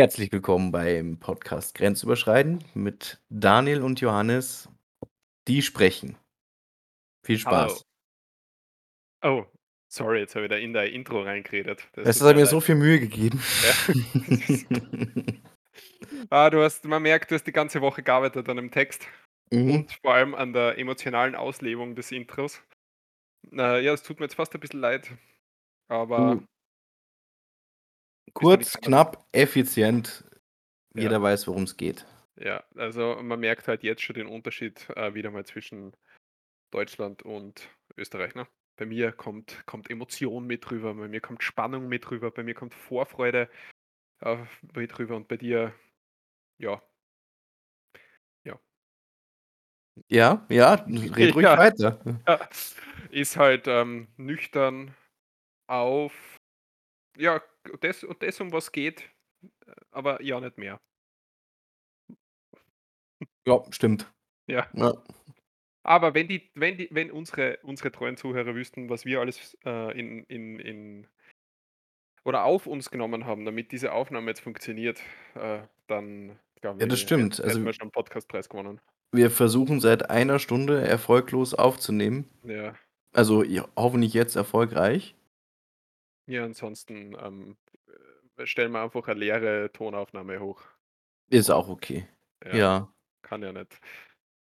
Herzlich willkommen beim Podcast Grenzüberschreiten mit Daniel und Johannes, die sprechen. Viel Hallo. Spaß. Oh, sorry, jetzt habe ich da in dein Intro reingeredet. Das Es tut hat mir leid. so viel Mühe gegeben. Ah, du hast man merkt, du hast die ganze Woche gearbeitet an dem Text Mhm. und vor allem an der emotionalen Auslebung des Intros. Na ja, es tut mir jetzt fast ein bisschen leid, aber ja kurz, knapp, effizient. Ja. Jeder weiß, worum's geht. Ja, also man merkt halt jetzt schon den Unterschied, äh, wieder mal zwischen Deutschland und Österreich, ne? Bei mir kommt kommt Emotion mit rüber, bei mir kommt Spannung mit rüber, bei mir kommt Vorfreude, äh, mit rüber und bei dir, ja. Ja. Ja, ja, red ruhig Ja. weiter. Ja, ist halt, ähm, nüchtern auf ja, das und das, um was geht, aber ja nicht mehr. Ja, stimmt. Ja. Ja. Aber wenn die wenn die wenn unsere unsere treuen Zuhörer wüssten, was wir alles, äh, in in in oder auf uns genommen haben, damit diese Aufnahme jetzt funktioniert, äh, dann glaube Ja, das ich, stimmt. Also hätten wir schon 'n Podcastpreis gewonnen. wir versuchen seit einer Stunde erfolglos aufzunehmen. Ja. Also, hoffentlich jetzt erfolgreich. Ja, ansonsten, ähm, äh, stellen wir einfach 'ne leere Tonaufnahme hoch. Ist auch okay. Ja. Ja. Kann ja nicht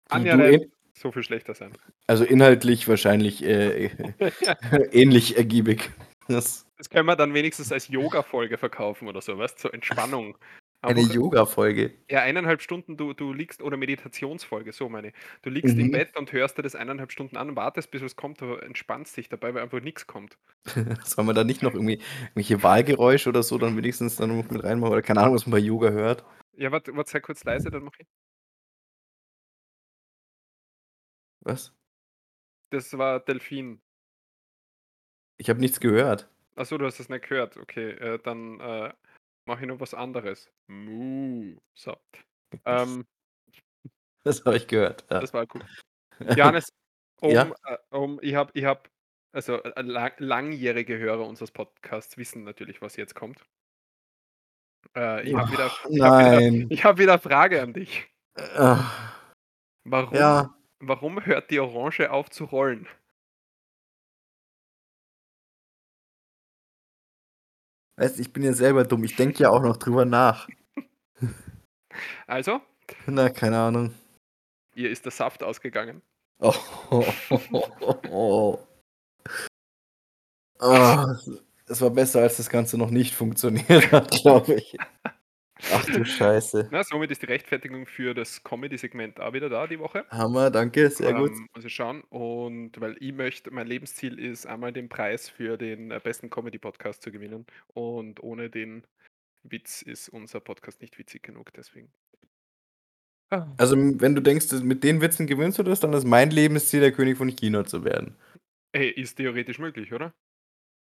kann ja nicht in so viel schlechter sein. also inhaltlich wahrscheinlich, äh, ähnlich ergiebig. Das Das können wir dann wenigstens als Yoga-Folge verkaufen oder so, weißt du, so Entspannung. Eine Yoga-Folge? ja, 1,5 Stunden du du liegst oder Meditationsfolge, so meine ich. Du liegst im Mhm. Bett und hörst dir das 1,5 Stunden an, wartest, bis was kommt, aber entspannst dich dabei, weil einfach nix kommt. Soll man da nicht noch irgendwie irgendwelche Wahlgeräusche oder so dann wenigstens dann noch mit reinmachen oder keine Ahnung, was man bei Yoga hört? Ja, warte warte, sei kurz leise, dann mache ich Was? Das war Delphin. Ich habe nichts gehört. Ach so, du hast das nicht gehört. Okay, äh, dann, äh, mache ich noch was anderes. Mu. So. Ähm Das habe ich gehört, ja. Das war cool. Johannes, um Ja? äh, um ich habe ich habe also, äh, lang langjährige Hörer unseres Podcasts wissen natürlich, was jetzt kommt. Äh, ich habe wieder ich habe wieder ich habe wieder Frage an dich. Ah. Warum Ja. warum hört die Orange auf zu rollen? Weißt du, ich bin ja selber dumm. Ich denke ja auch noch drüber nach. Also? Na, keine Ahnung. Ihr ist der Saft ausgegangen. Ah, es war besser, als das Ganze noch nicht funktioniert hat, glaube ich. Ach du Scheiße. Na, somit ist die Rechtfertigung für das Comedy-Segment auch wieder da die Woche. Hammer, danke, sehr gut. Ähm, muss ich schauen und weil ich möchte mein Lebensziel ist, einmal den Preis für den, äh, besten Comedy-Podcast zu gewinnen und ohne den Witz ist unser Podcast nicht witzig genug, deswegen. Ah. Also, wenn du denkst, dass mit den Witzen gewinnst du das, dann ist mein Lebensziel, der König von China zu werden. Ey, ist theoretisch möglich, oder?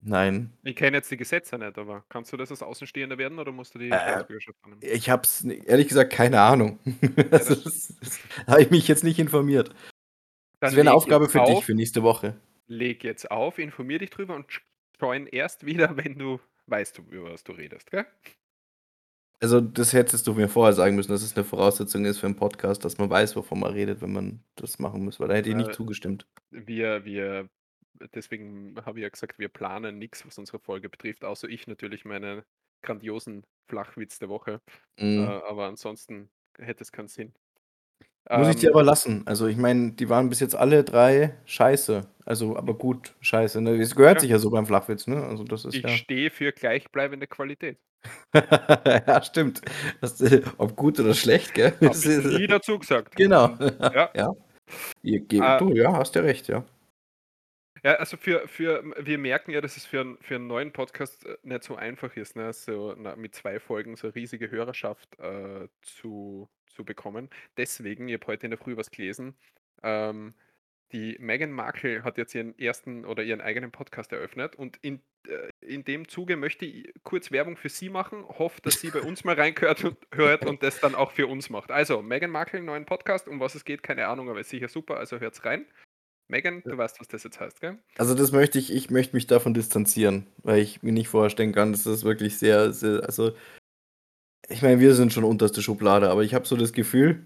Nein. Ich kenne jetzt die Gesetze nicht, aber kannst du das als Außenstehender werden oder musst du die Äh, Staatsbürgerschaft annehmen? ich habe es ehrlich gesagt keine Ahnung. Ja, Also, das das habe ich mich jetzt nicht informiert. Das Dann wäre 'ne leg Aufgabe für dich auf für nächste Woche. leg jetzt auf, informier dich drüber und join erst wieder, wenn du weißt, über was du redest, gell? Also, das hättest du mir vorher sagen müssen, dass es 'ne Voraussetzung ist für 'n Podcast, dass man weiß, wovon man redet, wenn man das machen muss, weil da hätte ich nicht Äh, zugestimmt. wir wir deswegen habe ich ja gesagt, wir planen nix, was unsere Folge betrifft, außer ich natürlich meinen grandiosen Flachwitz der Woche. Äh, Mhm. aber ansonsten hätte es keinen Sinn. Muss ich dir Ähm aber lassen. Also, ich meine, die waren bis jetzt alle 3 scheiße. Also, aber gut scheiße, ne? Es gehört Ja. sich ja so beim Flachwitz, ne? Also, das ist Ich ja stehe für gleichbleibende Qualität. Ja, stimmt. Das äh, ob gut oder schlecht, gell? Das ich nie dazu gesagt. Genau. Und ja. Ja. Ge Äh du, ja, hast ja recht, ja. Ja, also für für wir merken ja, dass es für 'n für 'n neuen Podcast, äh, nicht so einfach ist, ne, so na mit 2 Folgen so riesige Hörerschaft, äh, zu zu bekommen. Deswegen, ich habe heute in der Früh was gelesen, ähm, die Meghan Markle hat jetzt ihren ersten oder ihren eigenen Podcast eröffnet und in äh, in dem Zuge möchte ich kurz Werbung für sie machen, hoffe, dass sie bei uns mal reingehört und hört und das dann auch für uns macht. Also, Meghan Markle, neuen Podcast, um was es geht, keine Ahnung, aber ist sicher super, also hört's rein. Meghan, Ja. du weißt, was das jetzt heißt, gell? Also, das möchte ich ich möchte mich davon distanzieren, weil ich mir nicht vorstellen kann, dass das wirklich sehr, sehr also Ich meine, wir sind schon unterste Schublade, aber ich habe so das Gefühl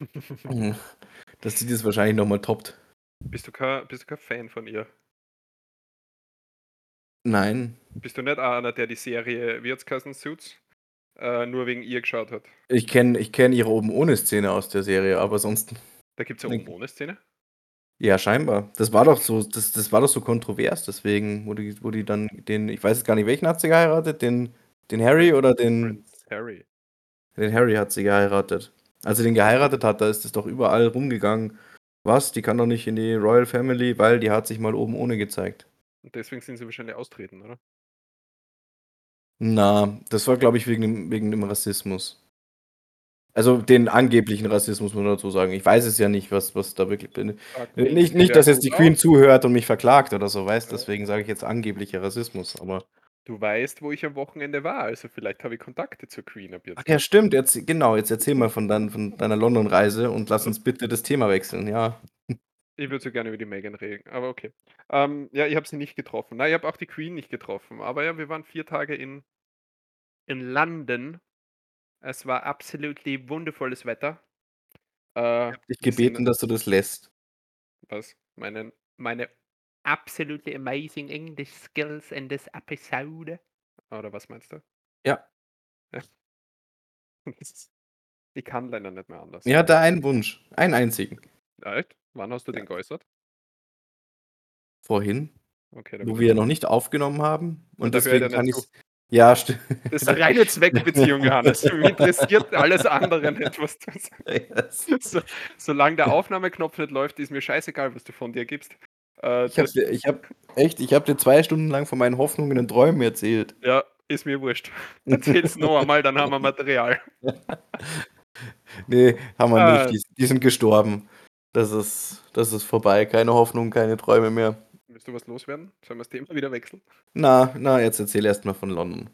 dass die das wahrscheinlich noch mal toppt. Bist du kein bist du kein Fan von ihr? Nein. Bist du nicht auch einer, der die Serie, wie hat's geheißen, Suits, äh, nur wegen ihr geschaut hat? Ich kenne ich kenne ihre Oben-ohne-Szene aus der Serie, aber sonst Da gibt's 'ne Oben-ohne-Szene? Ja, scheinbar. Das war doch so das das war doch so kontrovers, deswegen, wo die wo die dann den ich weiß jetzt gar nicht, welchen hat sie geheiratet? Den den Harry oder den Prince Harry. Den Harry hat sie geheiratet. Als sie den geheiratet hat, da ist es doch überall rumgegangen: „Was, die kann doch nicht in die Royal Family, weil die hat sich mal oben ohne gezeigt.“ Und deswegen sind sie wahrscheinlich austreten, oder? Na, das war, glaube ich, wegen dem wegen dem Rassismus. Also, den angeblichen Rassismus, muss man dazu sagen. Ich weiß es ja nicht, was was da wirklich bin äh, nicht, nicht dass jetzt die Queen zuhört und mich verklagt oder so, weißt? Deswegen sage ich jetzt angeblicher Rassismus, aber Du weißt, wo ich am Wochenende war, also vielleicht habe ich Kontakte zur Queen ab Ach jetzt. ja, stimmt, jetzt genau, jetzt erzähl mal von dein von deiner London-Reise und lass uns bitte das Thema wechseln, ja. Ich würde so gerne über die Meghan reden, aber okay. Ähm, ja, ich habe sie nicht getroffen. Nein, ich habe auch die Queen nicht getroffen, aber ja, wir waren 4 Tage in in London. Es war absolutely wundervolles Wetter. Äh, Ich habe dich gebeten, dass du das lässt. Was? Meinen meine absolutely amazing English skills in this episode? Oder was meinst du? Ja. Ja. Ich kann leider nicht mehr anders. Er hatte einen Wunsch, einen einzigen. Echt? Wann hast du Ja. den geäußert? Vorhin, Okay, da wo wir ich noch nicht aufgenommen haben und da ich deswegen kann ich's ja, sti Das ist 'ne reine Zweckbeziehung, Johannes. Mich interessiert alles andere nicht, was du Yes. So solange der Aufnahmeknopf nicht läuft, ist mir scheißegal, was du von dir gibst. Äh, Ich habe ich habe echt, ich habe dir 2 Stunden lang von meinen Hoffnungen und Träumen erzählt. Ja, ist mir wurscht. Erzähl's noch einmal, dann haben wir Material. Ne, haben wir nicht. Ah. Die die sind gestorben. Das ist das ist vorbei. Keine Hoffnung, keine Träume mehr. Willst du was loswerden? Sollen wir das Thema wieder wechseln? Na, na, jetzt erzähl erst mal von London.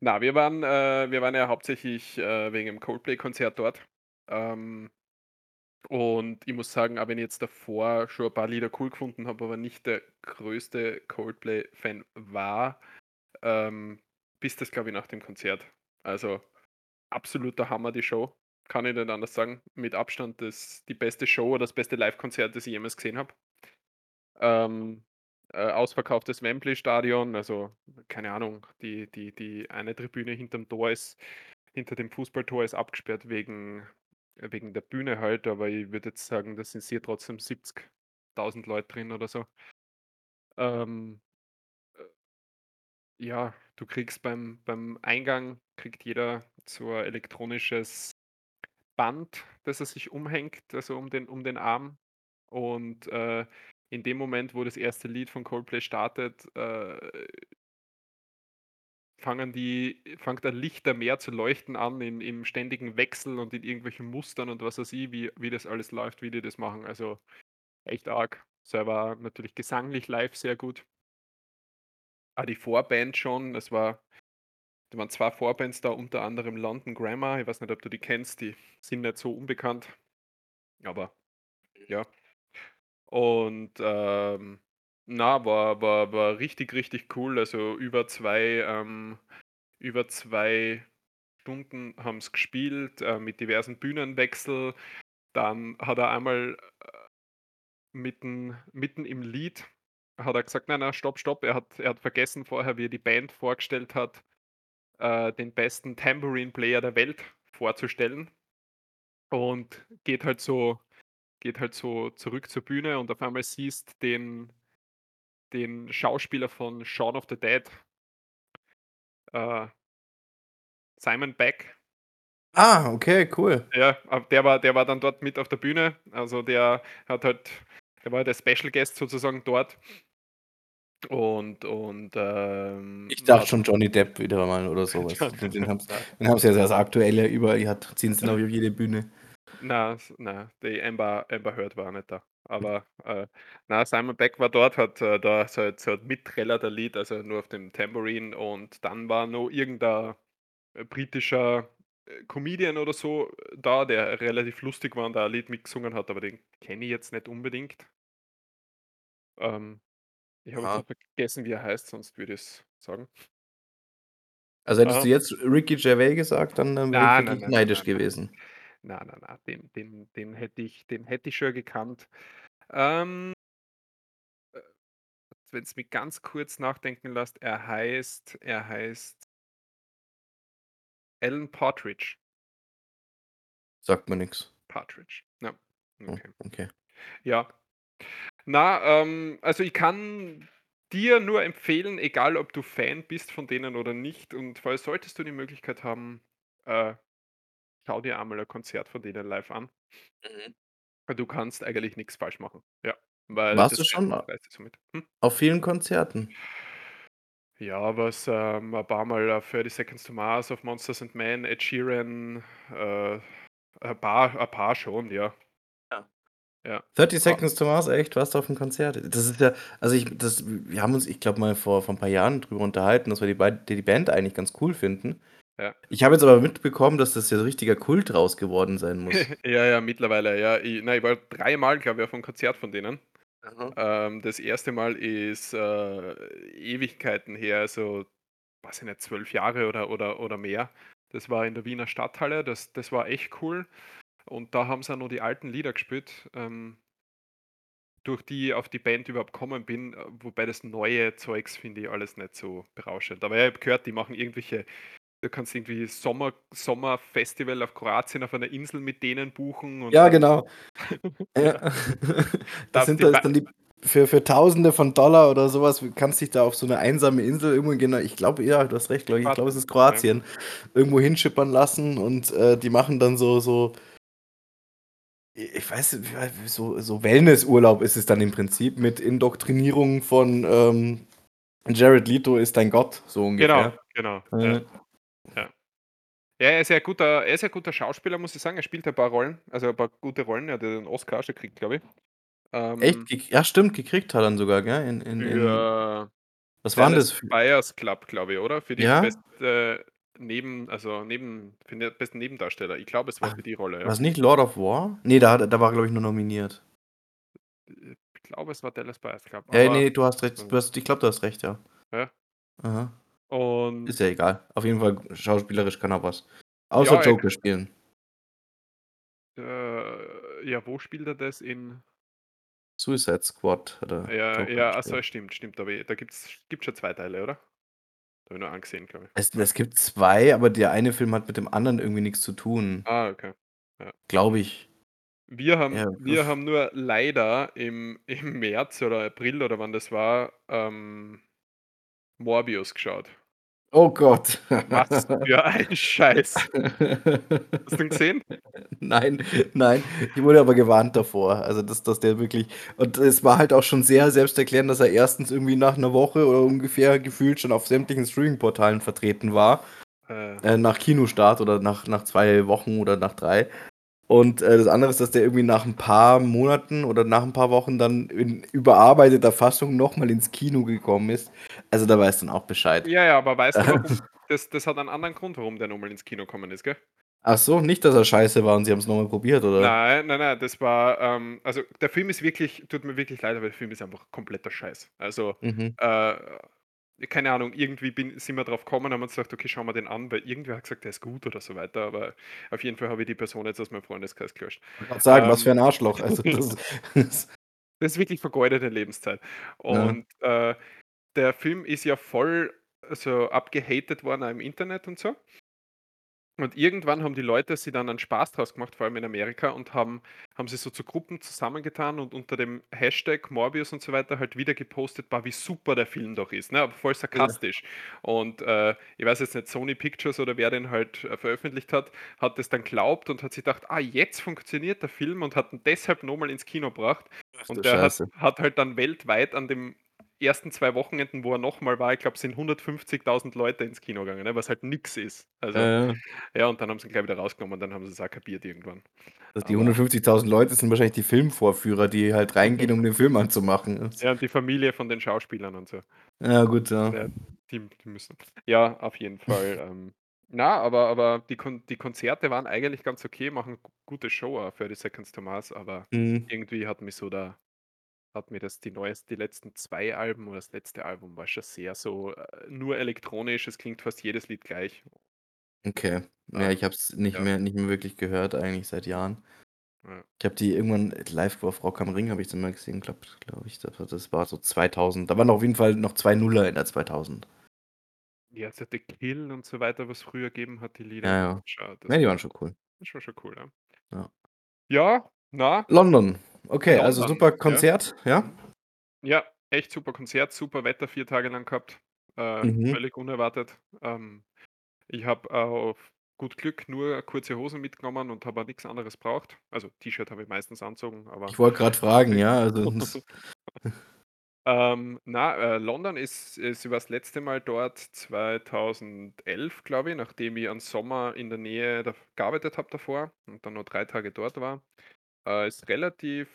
Na, wir waren äh, wir waren ja hauptsächlich, äh, wegen dem Coldplay-Konzert dort. Ähm, und ich muss sagen, auch wenn ich jetzt davor schon ein paar Lieder cool gefunden habe, aber nicht der größte Coldplay-Fan war, ähm, bis das, glaube ich, nach dem Konzert. Also, absoluter Hammer, die Show. Kann ich nicht anders sagen. Mit Abstand das die beste Show oder das beste Livekonzert, das ich jemals gesehen habe. Ähm, äh, ausverkauftes Wembley-Stadion, also, keine Ahnung, die die die eine Tribüne hinterm Tor ist hinter dem Fußballtor ist abgesperrt wegen wegen der Bühne halt, aber ich würde jetzt sagen, da sind sicher trotzdem 70.000 Leute drin oder so. Ähm, äh ja, du kriegst beim beim Eingang kriegt jeder so 'n elektronisches Band, das er sich umhängt, also um den um den Arm. Und, äh, in dem Moment, wo das erste Lied von Coldplay startet, äh fangen die fängt ein Lichtermeer zu leuchten an in im ständigen Wechsel und in irgendwelchen Mustern und was weiß ich, wie wie das alles läuft, wie die das machen. Also, echt arg. Selber natürlich gesanglich live sehr gut. Ah, die Vorband schon, es war da waren 2 Vorbands da, unter anderem London Grammar. Ich weiß nicht, ob du die kennst, die sind nicht so unbekannt. Aber ja. Und, ähm, na, war war war richtig, richtig cool. Also, über 2, ähm über 2 Stunden haben's gespielt, äh, mit diversen Bühnenwechsel. Dann hat er einmal, äh, mitten mitten im Lied hat er gesagt: „Nein, nein, stopp, stopp.“ Er hat er hat vergessen vorher, wie er die Band vorgestellt hat, äh, den besten Tambourine Player der Welt vorzustellen. Und geht halt so geht halt so zurück zur Bühne und auf einmal siehst den den Schauspieler von Shaun of the Dead. Äh Simon Beck. Ah, okay, cool. Ja, ab der war der war dann dort mit auf der Bühne. Also, der hat halt der war der Special Guest sozusagen dort. Und und, ähm, Ich dachte schon Johnny Depp wieder mal oder so was. Johnny Den haben sie ja das Aktuelle überall hat ziehen sie auf jede Bühne. Na, na, die Amber Amber Heard war nicht da. Aber, äh, na, Simon Beck war dort, hat, äh, da so so ein mitträllert ein Lied, also nur auf dem Tambourine und dann war noch irgend 'n, äh, britischer, äh, Comedian oder so da, der relativ lustig war und da ein Lied mitgesungen hat, aber den kenne ich jetzt nicht unbedingt. Ähm, ich habe noch vergessen, wie er heißt, sonst würde ich's sagen. Also, hättest Aha. du jetzt Ricky Gervais gesagt, dann wäre ich neidisch na. gewesen. Na, na, na, den den den hätte ich den hätte ich schon gekannt. Ähm äh, wenn's mich ganz kurz nachdenken lässt, er heißt er heißt Alan Partridge. Sagt mir nix. Partridge, ja, Oh, okay. okay. Ja. Na, ähm, also, ich kann dir nur empfehlen, egal ob du Fan bist von denen oder nicht und falls solltest du die Möglichkeit haben, äh, schau dir einmal 'n Konzert von denen live an. Mhm. Du kannst eigentlich nix falsch machen. Ja, weil Warst du schon mit. Hm? auf vielen Konzerten? Ja, was, ähm, ein paarmal auf 30 Seconds to Mars, auf Monsters and Men, Ed Sheeran, äh, ein paar ein paar schon, ja. Ja. Ja. 30 A Seconds to Mars, echt? Warst du auf'm Konzert? Das ist ja also, ich das wir haben uns, ich glaube mal vor vor 'n paar Jahren drüber unterhalten, dass wir die die Band eigentlich ganz cool finden. Ja. Ich habe jetzt aber mitbekommen, dass das ja so richtiger Kult draus geworden sein muss. Ja, ja, mittlerweile, ja. I na, ich war dreimal, glaube ich, auf 'n Konzert von denen. Ähm, das 1. Mal ist, äh, Ewigkeiten her, also, weiß ich nicht, 12 Jahre oder oder oder mehr. Das war in der Wiener Stadthalle, das das war echt cool. Und da haben sie auch noch die alten Lieder gespielt, ähm durch die ich auf die Band überhaupt gekommen bin, äh, wobei das neue Zeugs finde ich alles nicht so berauschend. Aber ja, ich habe gehört, die machen irgendwelche du kannst irgendwie Sommer Sommerfestival auf Kroatien auf einer Insel mit denen buchen Ja, genau. Ja. Das sind das dann die für für Tausende von Dollar oder so was kannst dich da auf so 'ne einsame Insel irgendwo genau ich glaube, ja, du hast recht, glaube ich. Ich glaube, es ist. Kroatien, irgendwo hinschippern lassen und, äh, die machen dann so so ich weiß so so Wellnessurlaub ist es dann im Prinzip mit Indoktrinierung von, ähm, Jared Leto ist dein Gott, so Genau, ungefähr. genau, ja. Äh. Ja. Ja, er ist ja guter er ist ja guter Schauspieler, muss ich sagen. Er spielt ein paar Rollen, also, ein paar gute Rollen. Er hat den Oscar schon gekriegt, glaube ich. Echt? Ähm Gek ja, stimmt, gekriegt hat er ihn sogar, gell? In in in für was war das f Buyers Club, glaube ich, oder? Für die Ja? beste Neben also, Neben für den besten Nebendarsteller. Ich glaube, es war Ach, für die Rolle, ja. war's nicht Lord of War? Ne, da da war glaube ich, nur nominiert. Ich glaube, es war Dallas Buyers Club, Ja, aber ne, du hast recht. Du hast ich glaube, du hast recht, ja. Ja. Aha. Und Ist ja egal. Auf jeden Fall schauspielerisch kann er was. Außer Ja, er Joker spielen. Äh, ja, wo spielt er das? In Suicide Squad hat er Ja, Joker ja, ach so, gespielt. stimmt, stimmt. Aber da gibt's gibt's schon 2 Teile, oder? Habe ich nur einen gesehen, glaube ich. Es es gibt 2, aber der eine Film hat mit dem anderen irgendwie nix zu tun. Ah, okay. Ja. Glaube ich. Wir haben Ja, wir haben nur leider im im März oder April oder wann das war, ähm, Morbius geschaut. Oh Gott. Was für ein Scheiß. Hast du ihn gesehen? Nein, nein. Ich wurde aber gewarnt davor. Also, dass dass der wirklich und es war halt auch schon sehr selbsterklärend, dass er 1. irgendwie nach 'ner Woche oder ungefähr gefühlt schon auf sämtlichen Streamingportalen vertreten war, Äh. äh, nach Kinostart oder nach nach 2 Wochen oder nach 3. Und, äh, das andere ist, dass der irgendwie nach 'n paar Monaten oder nach 'n paar Wochen dann in überarbeiteter Fassung noch mal ins Kino gekommen ist. Also, da weißt dann auch Bescheid. Ja, ja, aber weißt du, warum das das hat einen anderen Grund, warum der noch mal ins Kino gekommen ist, gell? Ach so, nicht, dass er scheiße war und sie haben's noch mal probiert, oder? Nein, nein, nein, das war, ähm also, der Film ist wirklich tut mir wirklich leid, aber der Film ist einfach kompletter Scheiß. Also, Mhm. äh, keine Ahnung, irgendwie bin sind wir drauf gekommen, haben uns gedacht: „Okay, schauen wir den an“, weil irgendwer hat gesagt, der ist gut oder so weiter, aber auf jeden Fall habe ich die Person jetzt aus meinem Freundeskreis gelöscht. Grad sagen, was für Ähm, 'n Arschloch. Also, das das ist wirklich vergeudete Lebenszeit. Ja. Und, äh, der Film ist ja voll so abgehatet worden im Internet und so. Und irgendwann haben die Leute sich dann einen Spaß draus gemacht, vor allem in Amerika, und haben haben sich so zu Gruppen zusammengetan und unter dem Hashtag Morbius und so weiter halt wieder gepostet: „Boah, wie super der Film doch ist“, ne, aber voll Ja. sarkastisch. Und, äh, ich weiß jetzt nicht, Sony Pictures oder wer den halt, äh, veröffentlicht hat, hat das dann geglaubt und hat sich gedacht: „Ah, jetzt funktioniert der Film“ und hat ihn deshalb noch mal ins Kino gebracht. Ach Und der hat hat halt dann weltweit an dem ersten 2 Wochenenden, wo er noch mal war ich glaube, sind 150.000 Leute ins Kino gegangen, ne, was halt nix ist. Ja, Also, ja. ja, und dann haben sie ihn gleich wieder rausgenommen und dann haben sie's auch kapiert irgendwann. Also, die Aber 150.000 Leute sind wahrscheinlich die Filmvorführer, die halt reingehen, um den Film anzumachen. Ja, und die Familie von den Schauspielern und so. Ja, gut, ja. Ja, die die müssen ja, auf jeden Fall, ähm na, aber aber die Kon die Konzerte waren eigentlich ganz okay, machen gute Show auch, 30 Seconds to Mars, aber Mhm. irgendwie hat mich so der hat mir das die neues die letzten 2 Alben oder das letzte Album war schon sehr so, äh, nur elektronisch, es klingt fast jedes Lied gleich. Okay. Ja, Ähm, ich habe es nicht ja. mehr nicht mehr wirklich gehört eigentlich seit Jahren. Ja. Ich habe die irgendwann live auf Rock am Ring habe ich sie mal gesehen, glaube glaube ich. Das war das war so 2000. Da waren auf jeden Fall noch 2 Nuller in der 2000. Ja, so „The Kill“ und so weiter, was früher gegeben hat, die Ja, Lieder. ja. Schau, Ne, das die war waren schon cool. das war schon cool, ja. Ja. Ja, na London. Okay, also London, super ja. Konzert, ja? Ja, echt super Konzert, super Wetter 4 Tage lang gehabt. Äh, Mhm. völlig unerwartet. Ähm, ich habe auf gut Glück nur kurze Hosen mitgenommen und habe auch nix anderes braucht. Also, T-Shirt habe ich meistens angezogen, aber Ich wollte grad fragen, ja, also Ähm, na, äh, London ist ist war das letzte Mal dort 2011, glaube ich, nachdem ich einen Sommer in der Nähe da gearbeitet habe davor und dann nur 3 Tage dort war. Äh, ist relativ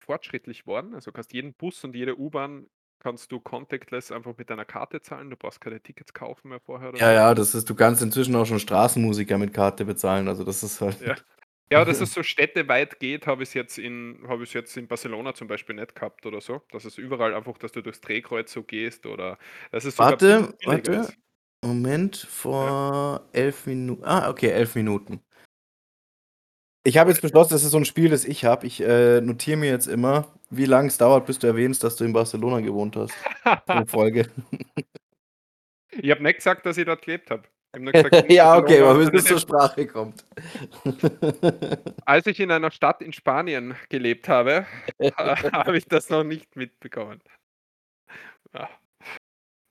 fortschrittlich worden. Also, kannst jeden Bus und jede U-Bahn kannst du contactless einfach mit deiner Karte zahlen. Du brauchst keine Tickets kaufen mehr vorher Ja, so. ja, das ist du kannst inzwischen auch schon Straßenmusiker mit Karte bezahlen, also das ist halt Ja. Ja, dass es so städteweit geht, habe ich's jetzt in ich's jetzt in Barcelona zum Beispiel nicht gehabt oder so. Dass es überall einfach dass du durchs Drehkreuz so gehst oder es sogar bill Warte, warte. ist. Moment, Ja. vor 11 Minu ah, okay, 11 Minuten. Ich habe jetzt beschlossen, das ist so 'n Spiel, das ich habe. Ich, äh, notiere mir jetzt immer, wie lang es dauert, bis du erwähnst, dass du in Barcelona gewohnt hast pro Folge. Ich habe nicht gesagt, dass ich dort gelebt habe. Ja, okay, aber bis es zur. Sprache kommt. Als ich in einer Stadt in Spanien gelebt habe, ha habe ich das noch nicht mitbekommen.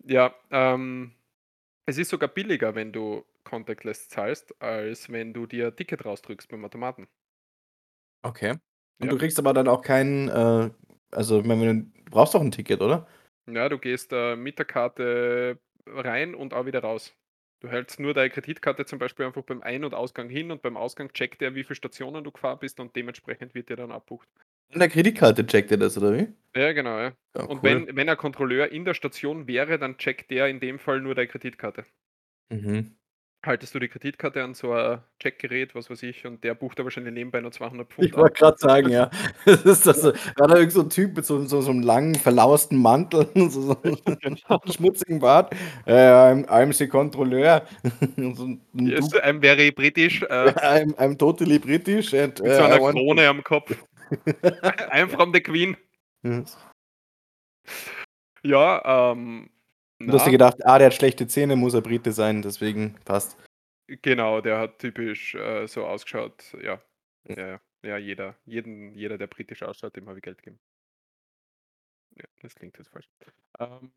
Ja, ähm, es ist sogar billiger, wenn du contactless zahlst, als wenn du dir Ticket rausdrückst beim Automaten. Okay. Und Ja. du kriegst aber dann auch keinen, äh also, ich meine, wenn du brauchst doch 'n Ticket, oder? Ja, du gehst, äh, mit der Karte rein und auch wieder raus. Du hältst nur deine Kreditkarte zum Beispiel einfach beim Ein und Ausgang hin und beim Ausgang checkt er, wie viel Stationen du gefahren bist und dementsprechend wird dir dann abbucht. An der Kreditkarte checkt er das, oder wie? Ja, genau, ja. Ja, Und cool. wenn wenn ein Kontrolleur in der Station wäre, dann checkt der in dem Fall nur deine Kreditkarte. Mhm. Haltest du die Kreditkarte an so 'n Checkgerät, was weiß ich, und der bucht da wahrscheinlich nebenbei noch 200 Ich Pfund ab. wollte grad sagen, ja. Das ist das Ja. war da irgend so 'n Typ mit so so so 'nem langen, verlausten Mantel und so so Genau. schmutzigen Bart. Äh, I'm I'm the Controlleur. So 'n 'n Yes. I'm very British, äh I'm I'm totally British and, Mit so äh, I 'ner want to Krone am Kopf. I'm from the Queen. Mhm. Ja, ähm, Du hast dir gedacht: „Ah, der hat schlechte Zähne, muss er Brite sein, deswegen passt.“ Genau, der hat typisch, äh, so ausgeschaut, ja. Ja, ja. Ja, jeder jeden jeder, der britisch ausschaut, dem habe ich Geld gegeben. Ja, das klingt jetzt falsch. Ähm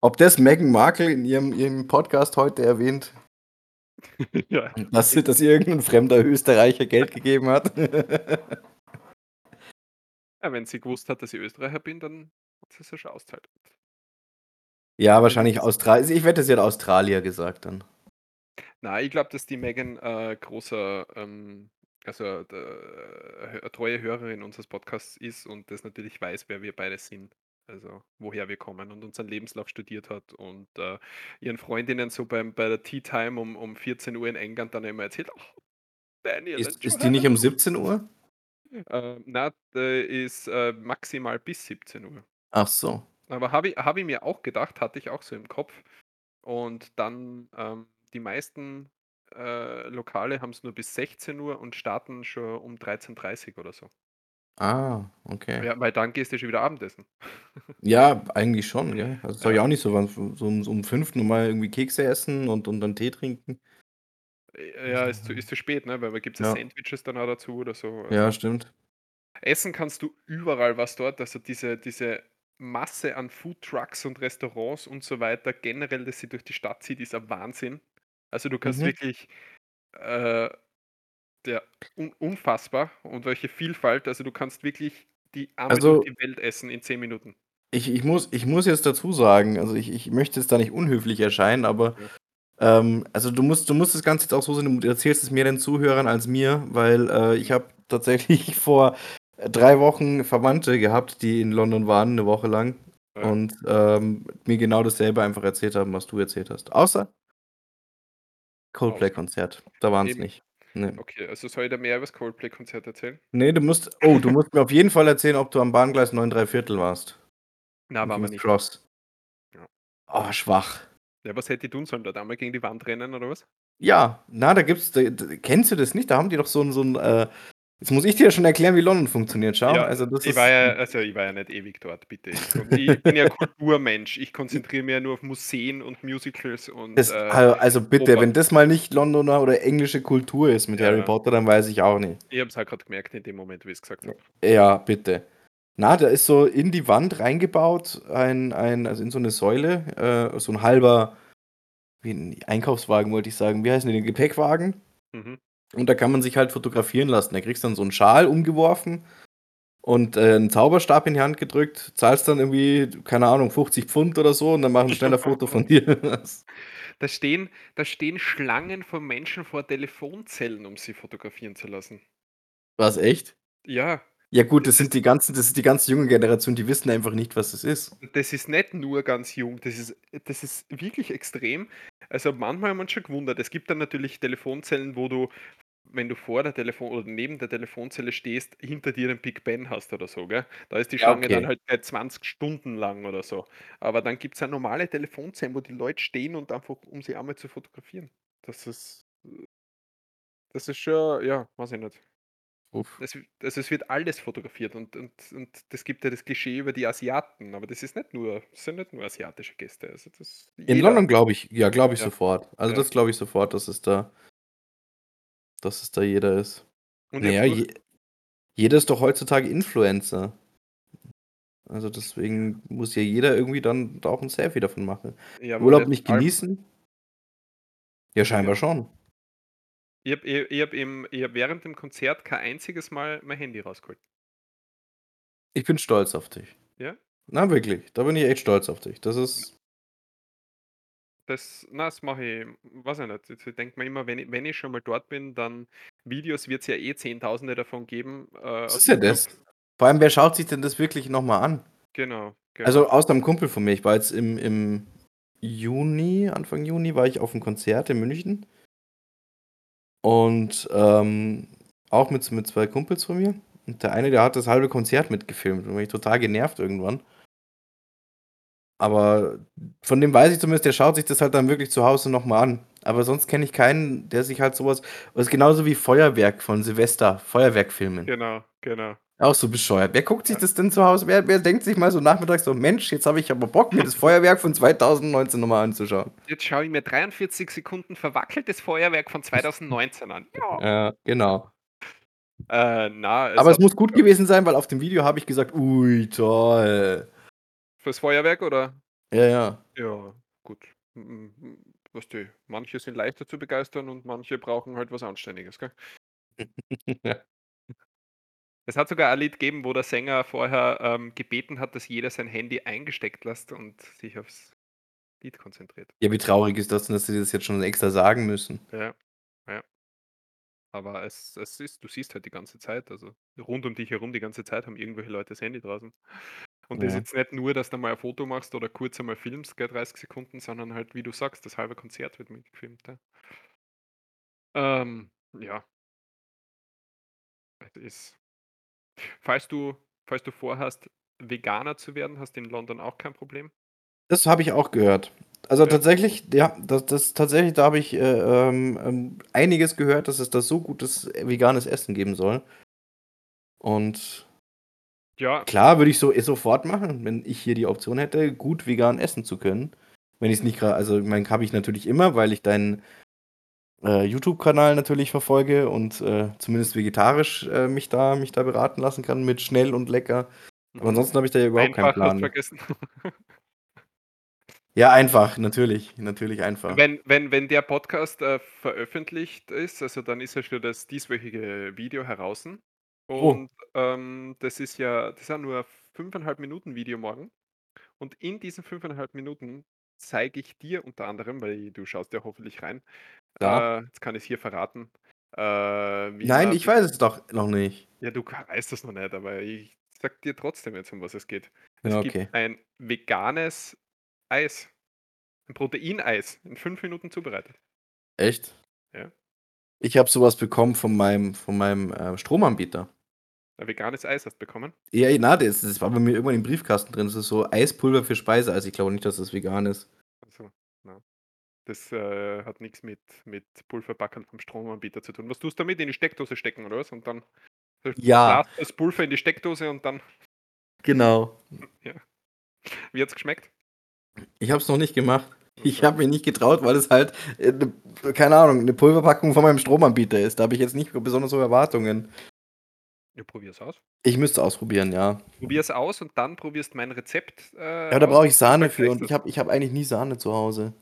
Ob das Meghan Markle in ihrem ihrem Podcast heute erwähnt Ja. dass dass ihr irgend 'n fremder Österreicher Geld gegeben hat? Ja, wenn sie gewusst hat, dass ich Österreicher bin, dann hat sie's ja schon ausgezahlt. Ja, wahrscheinlich das Austral also, ich wette, sie hat Australier gesagt dann. Na, ich glaube, dass die Meghan, äh, großer, ähm also, d äh, treue Hörerin unseres Podcasts ist und das natürlich weiß, wer wir beide sind. Also, woher wir kommen und unseren Lebenslauf studiert hat und, äh, ihren Freundinnen so beim bei der Tea Time um um 14:00 in England dann immer erzählt: „Oh, Daniel Ist ist die nicht um 17:00? Ähm, na, der ist, äh, maximal bis 17:00. Ach so. Aber habe ich habe ich mir auch gedacht, hatte ich auch so im Kopf. Und dann, ähm, die meisten, äh, Lokale haben's nur bis 16:00 und starten schon um 13:30 oder so. Ah, okay. Ja, weil dann gehst du schon wieder Abendessen. Ja, eigentlich schon, gell? Also, das habe ich Ja. auch nicht so wann so um so um 5 noch mal irgendwie Kekse essen und und dann Tee trinken. Äh, ja, ist zu ist zu spät, ne, weil da gibt's ja Ja. Sandwiches dann auch dazu oder so, Ja, also stimmt. Essen kannst du überall was dort, also, diese diese Masse an Foodtrucks und Restaurants und so weiter, generell, dass sie durch die Stadt zieht, ist ein Wahnsinn. Also, du kannst Mhm. wirklich, äh, der un unfassbar und welche Vielfalt. Also, du kannst wirklich die durch Also die Welt essen in 10 Minuten. ich ich muss ich muss jetzt dazu sagen, also, ich ich möchte jetzt da nicht unhöflich erscheinen, aber, Ja. Ähm, also, du musst du musst das Ganze jetzt auch so sehen, du erzählst es mehr den Zuhörern als mir, weil, äh, ich habe tatsächlich vor, 3 Wochen Verwandte gehabt, die in London waren, 'ne Woche lang Ja. und, ähm, mir genau dasselbe einfach erzählt haben, was du erzählt hast. Außer Coldplay-Konzert, da waren's eben. nicht. Ne. Okay, also soll ich dir mehr über das Coldplay-Konzert erzählen? Ne, du musst oh, du musst mir auf jeden Fall erzählen, ob du am Bahngleis 9 3/4 warst. Na, waren wir King's nicht. Cross. Ja. Oh, schwach. Ja, was hätte ich tun sollen? Dort einmal gegen die Wand rennen oder was? Ja, na, da gibt's d d kennst du das nicht? Da haben die doch so 'n so 'n, äh jetzt muss ich dir ja schon erklären, wie London funktioniert. Schau, Ja, also das ich war ist ja also, ich war ja nicht ewig dort, bitte. Ich ich bin ja Kulturmensch. Ich konzentriere mich ja nur auf Museen und Musicals und, Das äh, al also bitte, wenn Opern. das mal nicht Londoner oder englische Kultur ist mit Harry Ja. Potter, dann weiß ich auch nicht. Ich habe es halt grad gemerkt in dem Moment, wie ich's gesagt habe. Ja, bitte. Na, da ist so in die Wand reingebaut ein ein also in so 'ne Säule, äh, so 'n halber wie 'n Einkaufswagen wollte ich sagen. Wie heißen die denn? Gepäckwagen. Mhm. Und da kann man sich halt fotografieren lassen. Da kriegst dann so 'n Schal umgeworfen und, äh, 'n Zauberstab in die Hand gedrückt, zahlst dann irgendwie, keine Ahnung, 50 Pfund oder so und dann machen sie schnell 'n Foto von dir. Da stehen da stehen Schlangen von Menschen vor Telefonzellen, um sie fotografieren zu lassen. Was, echt? Ja. Ja gut, Das sind ist die ganzen das ist die ganze junge Generation, die wissen einfach nicht, was das ist. Das ist nicht nur ganz jung, das ist das ist wirklich extrem. Also, manchmal haben wir uns schon gewundert. Es gibt dann natürlich Telefonzellen, wo du, wenn du vor der Telefon oder neben der Telefonzelle stehst, hinter dir den Big Ben hast oder so, gell? Da ist die Schlange dann okay. halt gleich 20 Stunden lang oder so. Aber dann gibt's ja normale Telefonzellen, wo die Leute stehen und einfach um sie einmal zu fotografieren. Das ist äh das ist schon ja, weiß ich nicht. Uff. Es also, es wird alles fotografiert und und und das gibt ja das Klischee über die Asiaten, aber das ist nicht nur sind nicht nur asiatische Gäste, also das In jeder. London glaube ich ja, glaube ich Ja, sofort. Also, ja. das glaube ich sofort, dass es da dass es da jeder ist. Und Na ich habe ja, gewusst je jeder ist doch heutzutage Influencer. Also, deswegen muss ja jeder irgendwie dann da auch 'n Selfie davon machen. Ja, Urlaub nicht genießen? Ja, scheinbar schon. Ich habe ich ich im ich habe während dem Konzert kein einziges Mal mein Handy rausgeholt. Ich bin stolz auf dich. Ja? Na, wirklich, da bin ich echt stolz auf dich. Das ist Das na, das mache ich weiß ich nicht. Ich denke mir immer, wenn ich wenn ich schon mal dort bin, dann Videos wird's ja eh Zehntausende davon geben, äh, aus ist ja das. Vor allem, wer schaut sich denn das wirklich noch mal an? Genau, Also, genau. außer 'n Kumpel von mir. Ich war jetzt im im Juni Anfang Juni war ich auf'm Konzert in München. Und, ähm, auch mit mit 2 Kumpels von mir. Und der eine, der hat das halbe Konzert mitgefilmt. Da war ich total genervt irgendwann. Aber von dem weiß ich zumindest, der schaut sich das halt dann wirklich zu Hause noch mal an. Aber sonst kenne ich keinen, der sich halt so was das ist genauso wie Feuerwerk von Silvester, Feuerwerk filmen. Genau, genau. Auch so bescheuert. Wer guckt sich das denn zu Hause wer wer denkt sich mal so nachmittags so: „Mensch, jetzt habe ich aber Bock, mir das Feuerwerk von 2019 noch mal anzuschauen.“ Jetzt schaue ich mir 43 Sekunden verwackeltes Feuerwerk von 2019 an. Ja. Ja, genau. Äh, na, es Aber es muss gut gewesen sein, weil auf dem Video habe ich gesagt: „Ui, toll.“ Fürs Feuerwerk oder? Ja, ja. Ja, gut. Weißt du, manche sind leichter zu begeistern und manche brauchen halt was Anständiges, gell? Ja. Es hat sogar ein Lied gegeben, wo der Sänger vorher, ähm, gebeten hat, dass jeder sein Handy eingesteckt lässt und sich aufs Lied konzentriert. Ja, wie traurig ist das denn, dass sie das jetzt schon extra sagen müssen? Ja, ja. Aber es es ist du siehst halt die ganze Zeit, also rund um dich herum die ganze Zeit haben irgendwelche Leute das Handy draußen. Und das ist Ja. jetzt nicht nur, dass du mal ein Foto machst oder kurz einmal filmst, gell, 30 Sekunden, sondern halt, wie du sagst, das halbe Konzert wird mitgefilmt, ja. Ähm, ja. Es ist falls du falls du vorhast, Veganer zu werden, hast du in London auch kein Problem? Das habe ich auch gehört. Also, Ja. tatsächlich, ja, das das tatsächlich, da habe ich, äh, ähm, ähm, einiges gehört, dass es da so gutes, äh, veganes Essen geben soll. Und Ja. klar, würde ich so eh sofort machen, wenn ich hier die Option hätte, gut vegan essen zu können. Wenn ich's nicht gra also, ich meine, habe ich natürlich immer, weil ich deinen, äh, YouTube-Kanal natürlich verfolge und, äh, zumindest vegetarisch, äh, mich da mich da beraten lassen kann mit schnell und lecker. Aber ansonsten habe ich da ja überhaupt keinen Einfach hast Plan. vergessen. Ja, einfach, natürlich, natürlich einfach. Wenn wenn wenn der Podcast, äh, veröffentlicht ist, also, dann ist ja schon das dieswöchige Video heraußen. Oh. Und, ähm, das ist ja das ist ja nur 5 1/2 Minuten Video morgen. Und in diesen 5 1/2 Minuten zeige ich dir unter anderem, weil du schaust ja hoffentlich rein, Ja. äh, jetzt kann ich's hier verraten, äh, Nein, ich weiß es doch noch nicht. Ja, du weißt es noch nicht, aber ich sage dir trotzdem jetzt, um was es geht. Ja, Es gibt okay. ein veganes Eis. 'N Proteineis in 5 Minuten zubereitet. Echt? Ja. Ich habe so was bekommen von meinem von meinem, äh, Stromanbieter. Ein veganes Eis hast bekommen? Ja, na, das das war bei mir irgendwann im Briefkasten drin. Das ist so Eispulver für Speiseeis. Ich glaube nicht, dass das vegan ist. Ach so, na. Das, äh, hat nix mit mit Pulverbacken vom Stromanbieter zu tun. Was tust du damit? In die Steckdose stecken oder was? Und dann Ja. das Pulver in die Steckdose und dann Genau. Ja. Wie hat's geschmeckt? Ich habe es noch nicht gemacht. Ich habe mich nicht getraut, weil es halt, äh, 'ne keine Ahnung, 'ne Pulverpackung von meinem Stromanbieter ist. Da habe ich jetzt nicht besonders hohe Erwartungen. Ja, probier's aus. Ich müsste ausprobieren, ja. Probier's aus und dann probierst mein Rezept, äh, Ja, da aus brauche ich Sahne für und ich das. habe ich habe eigentlich nie Sahne zu Hause.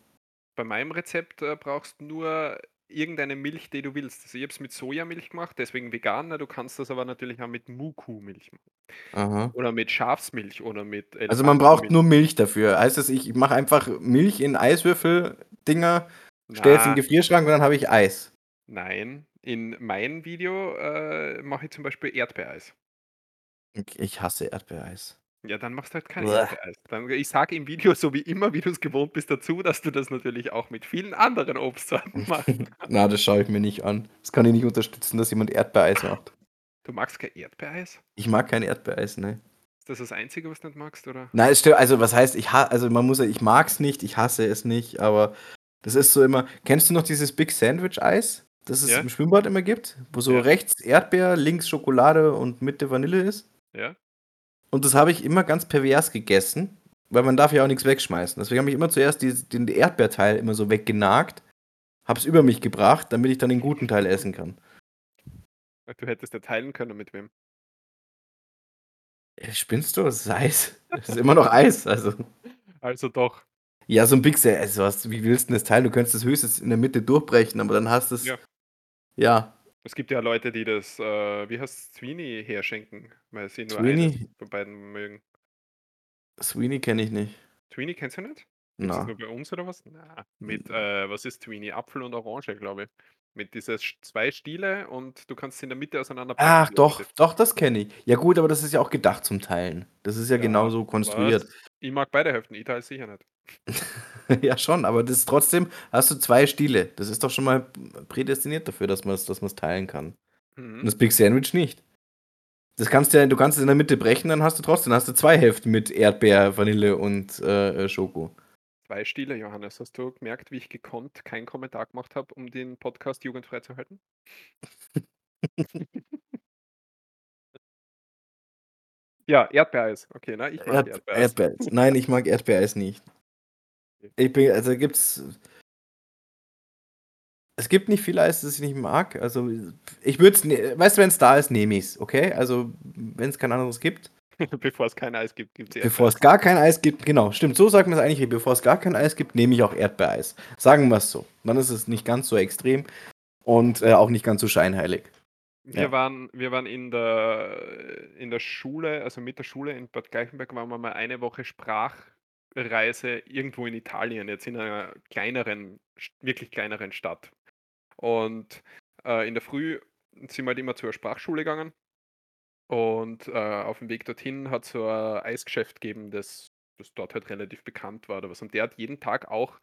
Bei meinem Rezept, äh, brauchst nur irgendeine Milch, die du willst. Also, ich habe es mit Sojamilch gemacht, deswegen vegan, ne? Du kannst das aber natürlich auch mit Muhkuhmilch machen. Aha. Oder mit Schafsmilch oder mit Also, man braucht Elefantenmilch. nur Milch dafür. Heißt das, ich mache einfach Milch in Eiswürfel-Dinger, stelle es in den Na. Gefrierschrank und dann habe ich Eis? Nein, in meinem Video, äh, mache ich zum Beispiel Erdbeereis. Ich hasse Erdbeereis. Ja, dann machst du halt kein. Erdbeereis. Dann ich sage im Video so wie immer, wie du's gewohnt bist, dazu, dass du das natürlich auch mit vielen anderen Obstsorten machen kannst. Na, das schaue ich mir nicht an. Das kann ich nicht unterstützen, dass jemand Erdbeereis macht. Du magst kein Erdbeereis? Ich mag kein Erdbeereis, ne. Ist das das Einzige, was du nicht magst, oder? Nein, es sti also, was heißt, ich ha also, man muss ja ich mag's nicht, ich hasse es nicht, aber das ist so immer kennst du noch dieses Big Sandwich Eis, das es Ja. im Schwimmbad immer gibt, wo so Ja. rechts Erdbeer, links Schokolade und Mitte Vanille ist? Ja. Und das habe ich immer ganz pervers gegessen, weil man darf ja auch nix wegschmeißen. Deswegen habe ich immer zuerst dies den Erdbeerteil immer so weggenagt, habe es über mich gebracht, damit ich dann den guten Teil essen kann. Du hättest ja teilen können mit wem. Äh, spinnst du? Es ist Eis. Es ist immer noch Eis, also. Also doch. Ja, so 'n Big Sa also, was wie willst 'n das teilen? Du könntest es höchstens in der Mitte durchbrechen, aber dann hast du's Ja. Ja. Es gibt ja Leute, die das, äh, wie heißt's, Zweeney herschenken, weil sie nur Zweeney? eines von beiden mögen. Sweeney kenne ich nicht. Tweeney kennst du nicht? Gibt's das nur bei uns oder was? Na, mit, äh, was ist Tweeney? Apfel und Orange, glaube ich. Mit dieses sch 2 Stiele und du kannst sie in der Mitte auseinanderpacken, Ach doch, doch, das kenne ich. Ja gut, aber das ist ja auch gedacht zum Teilen. Das ist ja Ja, genauso konstruiert. was? Ich mag beide Hälften, ich teile sicher nicht. Ja schon, aber das ist trotzdem hast du 2 Stiele. Das ist doch schon mal prädestiniert dafür, dass man's dass man's teilen kann. Und Mhm. das Big Sandwich nicht. Das kannst du ja du kannst es in der Mitte brechen, dann hast du trotzdem hast du 2 Hälften mit Erdbeer, Vanille und, äh, äh, Schoko. 2 Stiele, Johannes. Hast du gemerkt, wie ich gekonnt keinen Kommentar gemacht habe, um den Podcast jugendfrei zu halten? Ja, Erdbeereis. Okay, ne? Ich mag Erd Erdbeereis. Erdbeereis. Nein, ich mag Erdbeereis nicht. Ich bin also, gibt's es gibt nicht viel Eis, das ich nicht mag. Also, ich würde es ne weißt du, wenn's da ist, nehme ich's, okay? Also, wenn's kein anderes gibt. Bevor es kein Eis gibt, gibt's Bevor Erdbeereis. es gar kein Eis gibt genau, stimmt, so sagt man's eigentlich. Bevor es gar kein Eis gibt, nehme ich auch Erdbeereis. Sagen wir's so. Dann ist es nicht ganz so extrem und, äh, auch nicht ganz so scheinheilig. Wir Ja. waren wir waren in der in der Schule also, mit der Schule in Bad Gleichenberg waren wir mal eine Woche Sprachreise irgendwo in Italien, jetzt in einer kleineren wirklich kleineren Stadt. Und, äh, in der Früh sind wir halt immer zur Sprachschule gegangen. Und, äh, auf'm Weg dorthin hat's so ein Eisgeschäft gegeben, das das dort halt relativ bekannt war oder was. Und der hat jeden Tag auch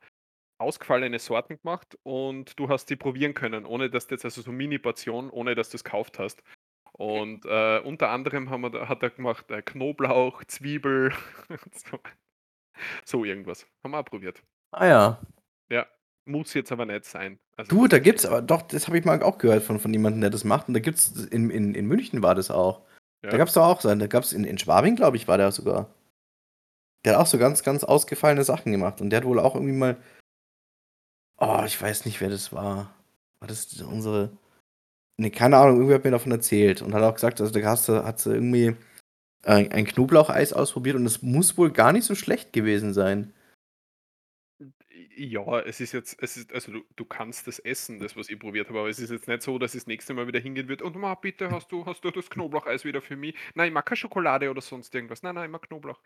ausgefallene Sorten gemacht und du hast die probieren können, ohne dass du jetzt also so Mini-Portionen, ohne dass du's gekauft hast. Und, äh, unter anderem haben wir hat er gemacht, äh, Knoblauch, Zwiebel so. So irgendwas. Haben wir auch probiert. Ah ja. Ja, muss jetzt aber nicht sein. Also, Du, da gibt's aber doch, das habe ich mal auch gehört von von jemandem, der das macht. Und da gibt's in in in München war das auch. Da Ja. gab's doch auch so einen da gab's in in Schwabing, glaube ich, war der sogar. Der hat auch so ganz, ganz ausgefallene Sachen gemacht. Und der hat wohl auch irgendwie mal oh, ich weiß nicht, wer das war. War das unsere ne, keine Ahnung, irgendwer hat mir davon erzählt und hat auch gesagt, also, da hast du hat irgendwie ein ein Knoblaucheis ausprobiert und es muss wohl gar nicht so schlecht gewesen sein. Ja, es ist jetzt es ist also, du du kannst das essen, das, was ich probiert habe, aber es ist jetzt nicht so, dass ich das nächste Mal wieder hingehen würde: „Und Ma, bitte, hast du hast du das Knoblaucheis wieder für mich?“ „Nein, ich mag keine Schokolade oder sonst irgendwas. Nein, nein, ich mag Knoblauch.“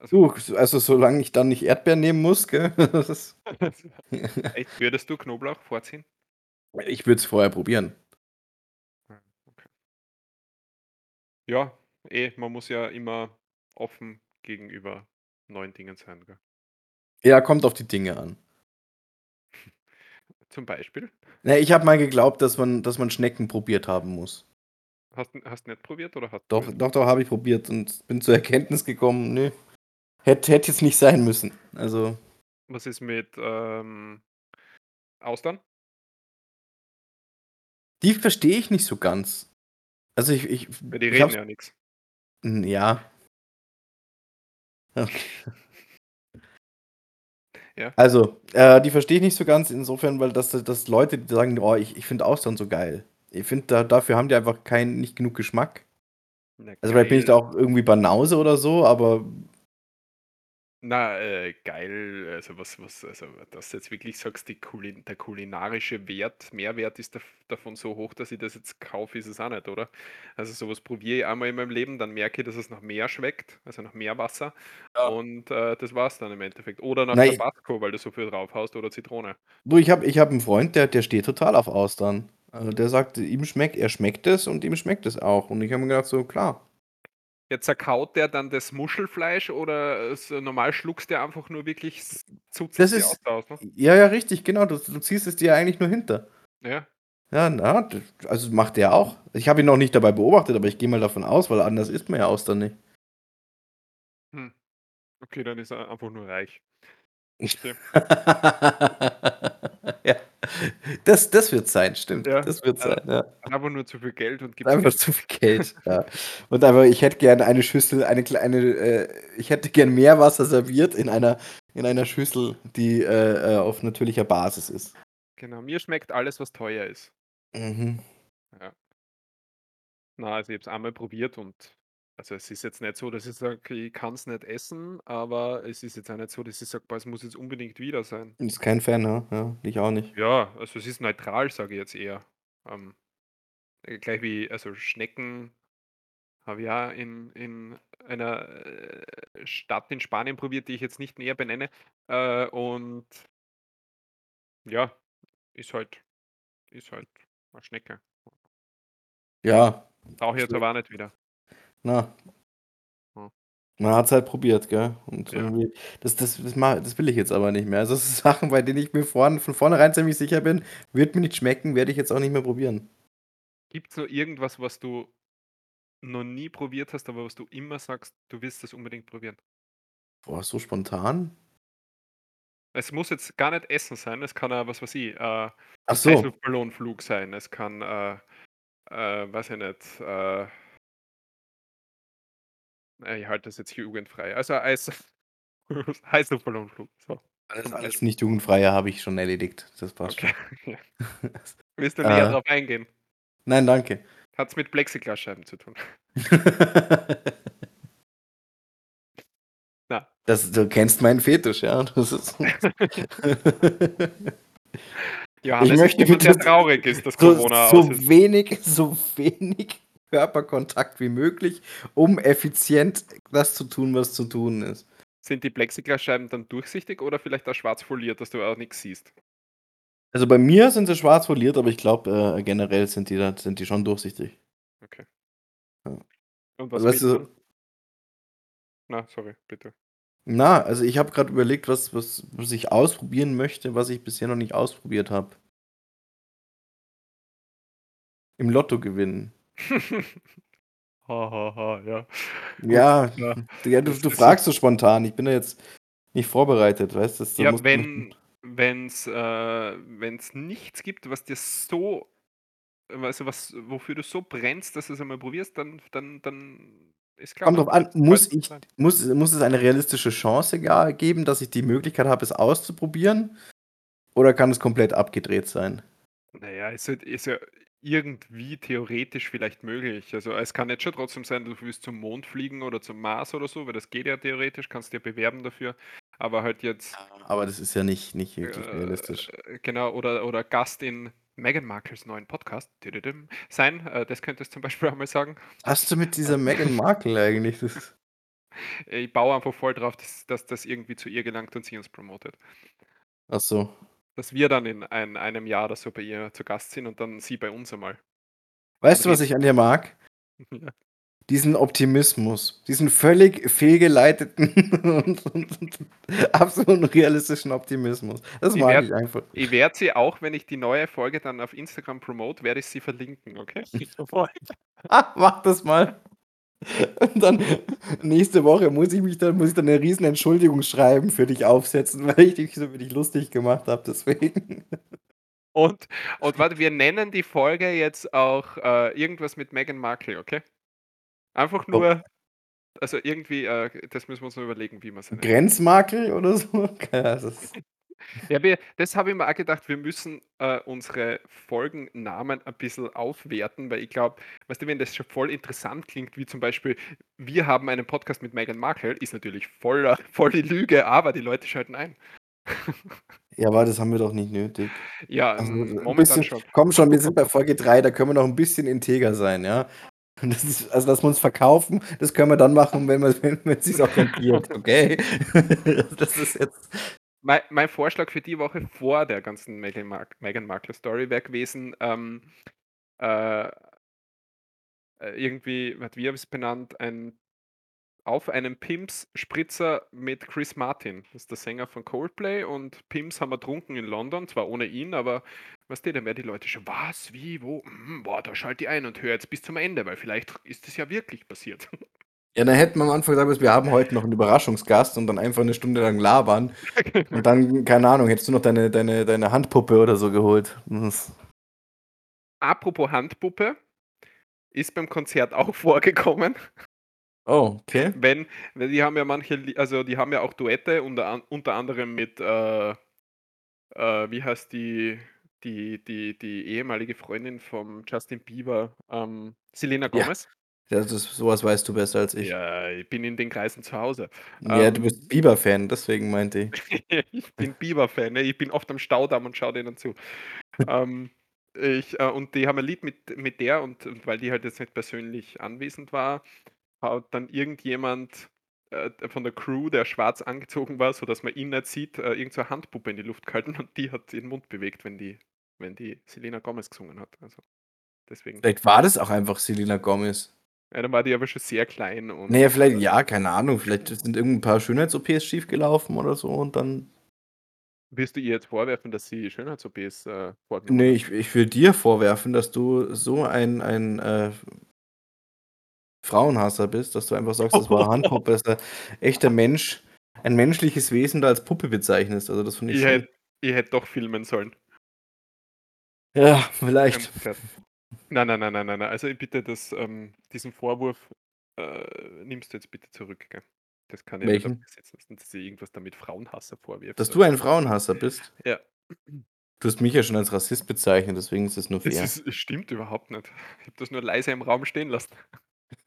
Also Du, also, solange ich dann nicht Erdbeeren nehmen muss, gell? Echt, würdest du Knoblauch vorziehen? Ich würde es vorher probieren. Ah, okay. Ja, eh, man muss ja immer offen gegenüber neuen Dingen sein, gell? Ja, kommt auf die Dinge an. Zum Beispiel? Na, ich habe mal geglaubt, dass man dass man Schnecken probiert haben muss. Hast n hast nicht probiert oder hast Doch, probiert? doch, doch, habe ich probiert und bin zur Erkenntnis gekommen, ne, hätte hätte jetzt nicht sein müssen. Also Was ist mit, ähm, Austern? Die verstehe ich nicht so ganz. Also, ich ich die ich reden ja nix. Hm, ja. Okay. Ja. Also, äh, die verstehe ich nicht so ganz insofern, weil dass dass Leute, die sagen: „Oh, ich ich finde Austern so geil.“ Ich finde, da dafür haben die einfach keinen nicht genug Geschmack. Na, Also, vielleicht bin ich da auch irgendwie Banause oder so, aber Na, äh, geil, also was was also, dass du jetzt wirklich sagst, die Kulin der kulinarische Wert Mehrwert ist daf davon so hoch, dass ich das jetzt kaufe, ist es auch nicht, oder? Also, so was probiere ich einmal in meinem Leben, dann merke ich, dass es nach Meer schmeckt, also nach Meerwasser Ja. und, äh, das war's dann im Endeffekt. Oder nach Na, Tabasco, weil du so viel drauf haust oder Zitrone. Du, ich habe ich habe 'n Freund, der der steht total auf Austern. Also, der sagt, ihm schmeckt er schmeckt es und ihm schmeckt es auch. Und ich habe mir gedacht so: „Klar.“ Ja, zerkaut der dann das Muschelfleisch oder, äh, so normal schluckst der einfach nur wirklich s Das ist aus, ne? ja, ja, richtig, genau. Du du ziehst es dir eigentlich nur hinter. Ja. Ja, na, also, macht der auch. Ich habe ihn noch nicht dabei beobachtet, aber ich gehe mal davon aus, weil anders isst man ja Austern nicht. Hm. Okay, dann ist er einfach nur reich. Okay. Ja. Das das wird's sein, stimmt. Ja, Das wird's äh, sein, ja. einfach nur zu viel Geld und gibt's Einfach zu viel Geld, ja. Und aber ich hätte gerne eine Schüssel, eine kleine äh, ich hätte gern Meerwasser serviert in einer in einer Schüssel, die, äh, äh, auf natürlicher Basis ist. Genau, mir schmeckt alles, was teuer ist. Mhm. Ja. Na, also, ich habe es einmal probiert und also, es ist jetzt nicht so, dass ich sage, ich kann's nicht essen, aber es ist jetzt auch nicht so, dass ich sage: „Boah, es muss jetzt unbedingt wieder sein.“ Ist kein Fan, ne? Ja, ich auch nicht. Ja, also, es ist neutral, sage ich jetzt eher. Ähm, äh, gleich wie also, Schnecken habe ich auch in in einer, äh, Stadt in Spanien probiert, die ich jetzt nicht näher benenne, äh, und ja, ist halt ist halt 'ne Schnecke. Ja. Brauche ich jetzt aber auch nicht wieder. Na. Ja. Man hat's halt probiert, gell? Und Ja. irgendwie das das das ma das will ich jetzt aber nicht mehr. Also, das sind Sachen, bei denen ich mir vorn von vornherein ziemlich sicher bin, wird mir nicht schmecken, werde ich jetzt auch nicht mehr probieren. Gibt's noch irgendwas, was du noch nie probiert hast, aber was du immer sagst, du willst das unbedingt probieren? Boah, so spontan? Es muss jetzt gar nicht Essen sein, es kann auch, was weiß ich, äh, Ach so. Heißluftballonflug sein. Es kann, äh, äh, weiß ich nicht, äh, ich halte das jetzt jugendfrei. Also, Eis Heißluftballonflug, so. Alles alles nicht Jugendfreie habe ich schon erledigt. Das passt Okay, schon. Willst du näher Äh drauf eingehen? Nein, danke. Hat's mit Plexiglasscheiben zu tun? Na. Das du kennst meinen Fetisch, ja? Das ist Ich Johannes ist möchte bitte traurig ist, dass so Corona aus so ist. wenig so wenig Körperkontakt wie möglich, um effizient das zu tun, was zu tun ist. Sind die Plexiglasscheiben dann durchsichtig oder vielleicht auch schwarz foliert, dass du auch nix siehst? Also, bei mir sind sie schwarz foliert, aber ich glaube, äh, generell sind die da sind die schon durchsichtig. Okay. Ja. Und Also, was weißt du dann? Na, sorry, bitte. Na, also, ich habe grad überlegt, was was was ich ausprobieren möchte, was ich bisher noch nicht ausprobiert habe. Im Lotto gewinnen. Ha, ha, ha, ja. Ja, ja. ja, du du fragst so spontan. Ich bin da jetzt nicht vorbereitet, weißt du? Ja, du wenn wenn's äh, wenn's nichts gibt, was dir so du, was wofür du so brennst, dass du's einmal probierst, dann dann dann ist klar, Kommt drauf an, muss ich muss muss es eine realistische Chance geben, dass ich die Möglichkeit habe, es auszuprobieren? Oder kann es komplett abgedreht sein? Na ja, ist ist ja irgendwie theoretisch vielleicht möglich. Also, es kann jetzt schon trotzdem sein, du willst zum Mond fliegen oder zum Mars oder so, weil das geht ja theoretisch, kannst ja bewerben dafür. Aber halt jetzt Aber das ist ja nicht nicht wirklich realistisch. äh, genau, oder oder Gast in Meghan Markles neuen Podcast sein. Äh, das könntest zum Beispiel auch mal sagen. Hast du mit dieser Meghan Markle eigentlich? Das Ich baue einfach voll drauf, dass dass das irgendwie zu ihr gelangt und sie uns promotet. Ach so. Dass wir dann in ein einem Jahr oder so bei ihr zu Gast sind und dann sie bei uns einmal. Weißt du, was ich an ihr mag? Ja. diesen Optimismus, diesen völlig fehlgeleiteten und, und, und absolut realistischen Optimismus. Das Ich mag werd ich einfach. ich werde sie auch, wenn ich die neue Folge dann auf Instagram promote, werde ich sie verlinken, okay? Ah, mach das mal. Und dann nächste Woche muss ich mich dann muss ich dann 'ne riesen Entschuldigungsschreiben für dich aufsetzen, weil ich dich so über dich lustig gemacht habe, deswegen. Und und warte, wir nennen die Folge jetzt auch, äh, irgendwas mit Meghan Markle, okay? Einfach Oh. nur also irgendwie, äh, das müssen wir uns noch überlegen, wie wir sie nennen. Grenzmakel oder so? Ja, wir das habe ich mir auch gedacht, wir müssen, äh, unsere Folgennamen ein bisschen aufwerten, weil ich glaube, weißt du, wenn das schon voll interessant klingt, wie zum Beispiel: „Wir haben einen Podcast mit Meghan Markle“, ist natürlich voller voll die Lüge, aber die Leute schalten ein. Ja, aber das haben wir doch nicht nötig. Ja, Also, momentan bisschen schon. komm schon, wir sind bei Folge 3, da können wir noch 'n bisschen integer sein, ja? Das ist also, dass wir uns verkaufen, das können wir dann machen, wenn wir wenn wenn sich's auch rentiert, okay? Das ist jetzt Mei mein Vorschlag für die Woche vor der ganzen Meghan Mark Meghan Markle Story wäre gewesen, ähm, äh äh, irgendwie wie habe ich's benannt? Ein auf einem Pimms-Spritzer mit Chris Martin. Das ist der Sänger von Coldplay und Pimms haben wir getrunken in London, zwar ohne ihn, aber weißt du, dann werden die Leute schon: „Was? Wie? Wo? Mhm, boah, da schalte ich ein und höre jetzt bis zum Ende, weil vielleicht ist das ja wirklich passiert.“ Ja, dann hätten wir am Anfang sagen müssen: „Wir haben heute noch 'n Überraschungsgast“ und dann einfach 'ne Stunde lang labern. Und dann, keine Ahnung, hättest du noch deine deine deine Handpuppe oder so geholt. Das Apropos Handpuppe, ist beim Konzert auch vorgekommen. Oh, okay. Wenn weil die haben ja manche also, die haben ja auch Duette, unter unter anderem mit, äh äh, wie heißt die die die die ehemalige Freundin vom Justin Bieber, ähm, Selena Ja, Gomez. Das ist so was weißt du besser als ich. Ja, ich bin in den Kreisen zu Hause. Ja, du Ähm bist Bieber-Fan, deswegen meinte ich. Ich bin Bieber-Fan, ne? Ich bin oft am Staudamm und schaue denen zu. Ähm, ich äh, und die haben ein Lied mit mit der und und weil die halt jetzt nicht persönlich anwesend war, hat dann irgendjemand, äh, von der Crew, der schwarz angezogen war, sodass man ihn nicht sieht, äh, irgend so Handpuppe in die Luft gehalten und die hat ihren Mund bewegt, wenn die wenn die Selena Gomez gesungen hat. Also, deswegen. Vielleicht war das auch einfach Selena Gomez. Ja, dann war die aber schon sehr klein und, Na ja, vielleicht äh ja, keine Ahnung, vielleicht sind irgend 'n paar Schönheits-OPs schiefgelaufen oder so und dann Willst du ihr jetzt vorwerfen, dass sie Schönheits-OPs, äh, vorgenommen Ne, hat? ich ich will dir vorwerfen, dass du so ein ein, äh Frauenhasser bist, dass du einfach sagst, das war Handpuppe, dass da echter Mensch ein menschliches Wesen da als Puppe bezeichnest. Also, das finde ich Ich schon hätte ich hätte doch filmen sollen. Ja, vielleicht. Nein, nein, nein, nein, nein, nein. Also, ich bitte das ähm, diesen Vorwurf, äh, nimmst du jetzt bitte zurück, gell? Das kann ich nicht Welchen? sitzen lassen, dass ich irgendwas damit Frauenhasser vorwirfst. Dass du ein Frauenhasser bist? Ja. Du hast mich ja schon als Rassist bezeichnet, deswegen ist es nur Das fair. ist es stimmt überhaupt nicht. Ich habe das nur leise im Raum stehen lassen.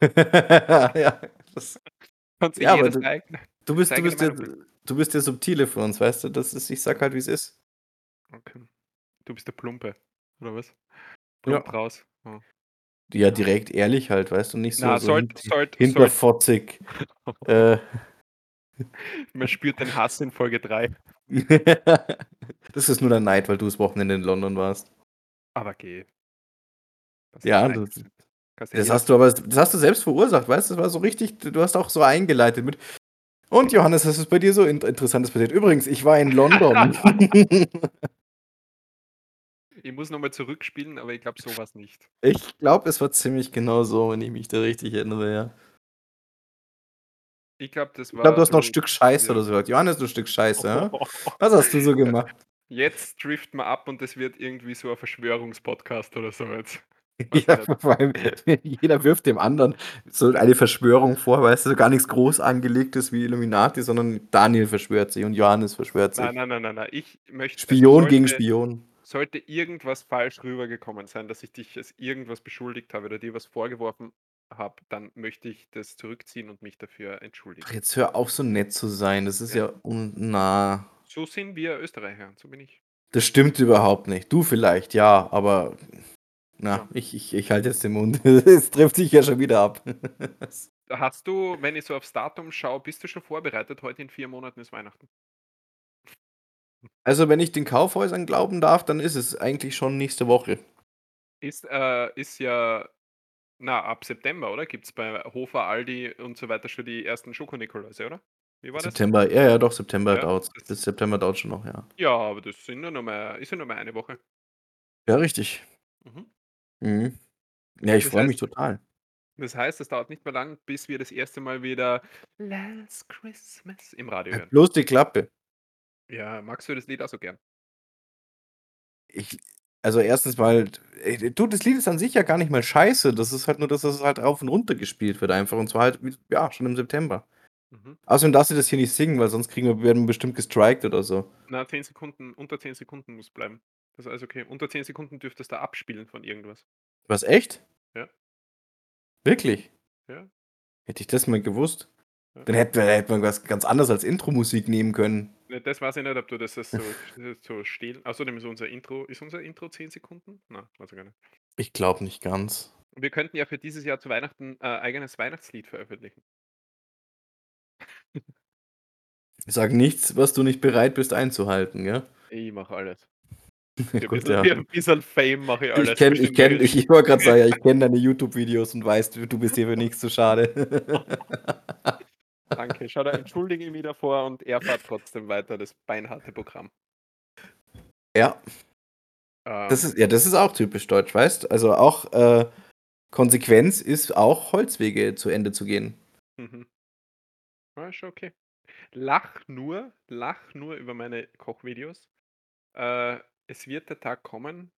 Ja, das Kann sich ja, aber du eigene du bist du bist der du bist der Subtile von uns, weißt du? Das ist ich sage halt, wie's ist. Okay. Du bist der Plumpe, oder was? Ja. Raus. Oh. Ja, direkt ehrlich halt, weißt du, nicht so Na, so sollt hint sollt sollt hinterfotzig. Äh. Man spürt den Hass in Folge 3. Das ist nur der Neid, weil du das Wochenende in London warst. Aber geh. Das Ja, das ja das hast du aber das hast du selbst verursacht, weißt du? Das war so richtig du hast auch so eingeleitet mit: „Und Johannes, was ist bei dir so int Interessantes passiert? Übrigens, ich war in London.“ Ich muss noch mal zurückspielen, aber ich glaube, so war's nicht. Ich glaube, es war ziemlich genau so, wenn ich mich da richtig erinnere, ja. Ich glaube, das Ich glaube, war du hast noch 'n bisschen Stück Scheiße ja. oder so gesagt: „Johannes, du Stück Scheiße, ja? Was hast du so gemacht?“ Jetzt driften wir ab und das wird irgendwie so 'n Verschwörungspodcast oder so jetzt. Ja, vor allem, jeder wirft dem anderen so eine Verschwörung vor, weißt du, gar nix groß angelegtes wie Illuminati, sondern Daniel verschwört sich und Johannes verschwört sich. Nein, nein, nein, nein, nein. Ich möchte also Spion gegen sollte Spion. Sollte irgendwas falsch rübergekommen sein, dass ich dich als irgendwas beschuldigt habe oder dir was vorgeworfen habe, dann möchte ich das zurückziehen und mich dafür entschuldigen. Ach, jetzt hör auf, so nett zu sein. Das ist Ja. ja un na. So sind wir Österreicher, so bin ich. Das stimmt überhaupt nicht. Du vielleicht, ja, aber na, Ja. ich ich ich halte jetzt den Mund. Es trifft sich ja schon wieder ab. Hast du, wenn ich so aufs Datum schaue bist du schon vorbereitet? Heute in 4 Monaten ist Weihnachten. Also, wenn ich den Kaufhäusern glauben darf, dann ist es eigentlich schon nächste Woche. Ist, äh ist ja Na, ab September, oder? Gibt's bei Hofer, Aldi und so weiter schon die ersten Schokonikoläuse, oder? Wie war das? September, ja, ja, doch, September Ja, dauert's. das Bis September dauert's schon noch, ja. Ja, aber das sind ja noch mal ist ja noch mal eine Woche. Ja, richtig. Mhm. Mhm. Ja, ich Das freue mich total. das heißt, es dauert nicht mehr lang, bis wir das erste Mal wieder „Last Christmas“ im Radio Halt hören. bloß die Klappe. Ja, magst du das Lied auch so gern? Ich also, erstens mal, ey, du, das Lied ist an sich ja gar nicht mal scheiße. Das ist halt nur, dass das halt rauf und runter gespielt wird einfach und zwar halt, wie ja, schon im September. Mhm. Außerdem darfst du das hier nicht singen, weil sonst kriegen wir werden wir bestimmt gestrikt oder so. Na, 10 Sekunden unter 10 Sekunden muss bleiben. Das ist alles okay. Unter 10 Sekunden dürftest du abspielen von irgendwas. Was, echt? Ja. Wirklich? Ja. Hätte ich das mal gewusst, Ja. dann hätten wir hätte man was ganz anderes als Intro-Musik nehmen können. Ne, das weiß ich nicht, ob du das so so stehlen außerdem ist unser Intro ist unser Intro 10 Sekunden? Na, weiß ich gar nicht. Ich glaube nicht ganz. Wir könnten ja für dieses Jahr zu Weihnachten, äh, eigenes Weihnachtslied veröffentlichen. Sag nichts, was du nicht bereit bist einzuhalten, ja? Ich mache alles. Für gut, bisschen ja. für 'n bisschen Fame mache ich alles. Ich kenne ich kenne ich ich wollte grad sagen, ja, ich kenne deine YouTube-Videos und weiß, du bist dir für nichts zu schade. Danke. Schau, da entschuldige ich mich davor und er fährt trotzdem weiter das beinharte Programm. Ja. Das Ähm ist ja, das ist auch typisch deutsch, weißt? Also, auch, äh, Konsequenz ist auch Holzwege zu Ende zu gehen. Mhm. Ja, ist schon okay. Lach nur lach nur über meine Kochvideos. Äh, es wird der Tag kommen,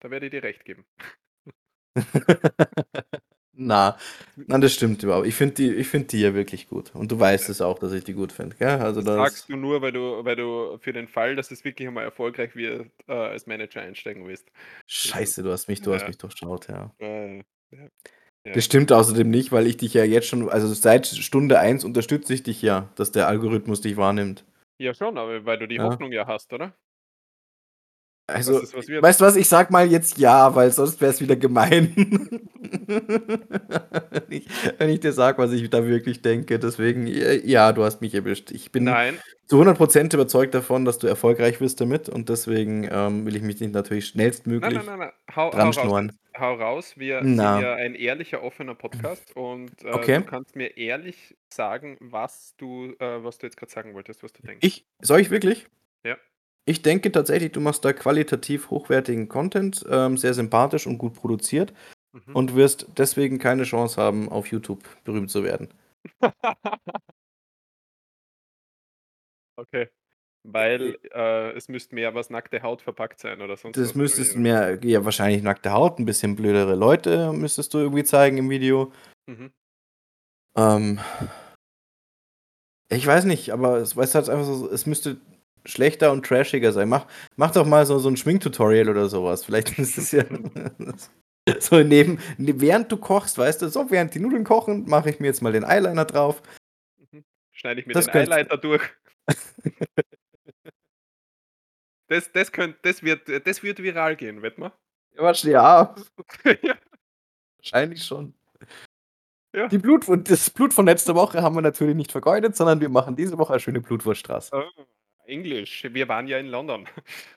da werde ich dir recht geben. Na, nein, das stimmt überhaupt. Ich finde die ich finde die ja wirklich gut und du weißt es auch, dass ich die gut finde, gell? Also, Das das sagst du nur, weil du weil du für den Fall, dass es wirklich einmal erfolgreich wird, äh, als Manager einsteigen willst. Das ist Scheiße, du hast mich du hast ja. mich durchschaut, ja. Äh, ja. Ja. Das stimmt außerdem nicht, weil ich dich ja jetzt schon also, seit Stunde 1 unterstütze ich dich ja, dass der Algorithmus dich wahrnimmt. Ja schon, aber weil du die Ja. Hoffnung ja hast, oder? Also, es was weißt du was, ich sage mal jetzt ja, weil sonst wäre es wieder gemein. Wenn ich wenn ich dir sage, was ich da wirklich denke, deswegen, äh, ja, du hast mich erwischt. Ich bin Nein. zu 100 % überzeugt davon, dass du erfolgreich wirst damit und deswegen, ähm, will ich mich nicht natürlich Nein, nein, schnellstmöglich nein, nein. Hau hau dran raus schnurren. jetzt. Hau raus. Wir sind Na. ja ein ehrlicher, offener Podcast und, äh, du Okay. kannst mir ehrlich sagen, was du äh, was du jetzt grad sagen wolltest, was du denkst. Ich soll ich wirklich? Ja. Ich denke tatsächlich, du machst da qualitativ hochwertigen Content, ähm, sehr sympathisch und gut produziert Mhm. und wirst deswegen keine Chance haben, auf YouTube berühmt zu werden. Okay. Weil, äh, es müsste mehr was nackte Haut verpackt sein oder sonst Das was, müsstest mehr ja, wahrscheinlich nackte Haut, 'n bisschen blödere Leute müsstest du irgendwie zeigen im Video. Mhm. Ähm ich weiß nicht, aber es weißt halt einfach so es müsste schlechter und trashiger sein. Mach mach doch mal so so 'n Schminktutorial oder so was. Vielleicht ist es ja so neben ne während du kochst, weißt du: „So, während die Nudeln kochen, mache ich mir jetzt mal den Eyeliner drauf.“ Mhm. Schneide ich mir Das den Highlighter durch. Das das könnt das wird das wird viral gehen, wir? Quatsch, ja. Ja. Wahrscheinlich schon. Ja. Die Blutwurst das Blut von letzter Woche haben wir natürlich nicht vergeudet, sondern wir machen diese Woche eine schöne Blutwurst draus. Oh, Englisch. Wir waren ja in London.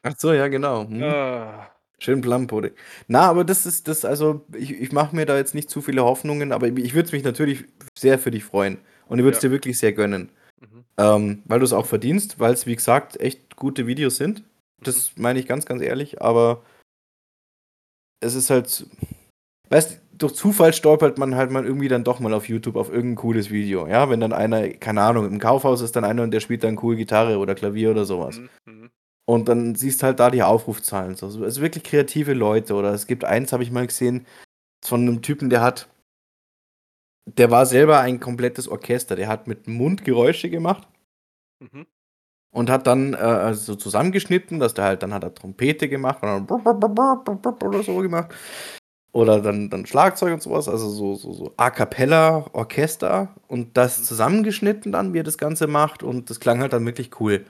Ach so, ja genau. Mhm. Ah. Schön Plumpudding. Na, aber das ist das also, ich ich mache mir da jetzt nicht zu viele Hoffnungen, aber ich würde es mich natürlich sehr für dich freuen und ich würde es Ja. dir wirklich sehr gönnen. Mhm. Ähm, weil du's auch verdienst, weil's, wie gesagt, echt gute Videos sind. Mhm. Das meine ich ganz, ganz ehrlich, aber es ist halt weißt, durch Zufall stolpert man halt mal irgendwie dann doch mal auf YouTube auf irgend 'n cooles Video, ja? Wenn dann einer keine Ahnung, im Kaufhaus ist dann einer und der spielt dann cool Gitarre oder Klavier oder so was. Mhm, mhm. Und dann siehst halt da die Aufrufzahlen so. Also, wirklich kreative Leute oder es gibt eins, habe ich mal gesehen, von 'nem Typen, der hat der war selber ein komplettes Orchester. Der hat mit Mund Geräusche gemacht Mhm. und hat dann, äh, äh, so zusammengeschnitten, dass der halt dann hat er Trompete gemacht und dann oder so gemacht. Oder dann dann Schlagzeug und so was, also so so so A-cappella Orchester und das zusammengeschnitten dann, wie er das Ganze macht und das klang halt dann wirklich cool.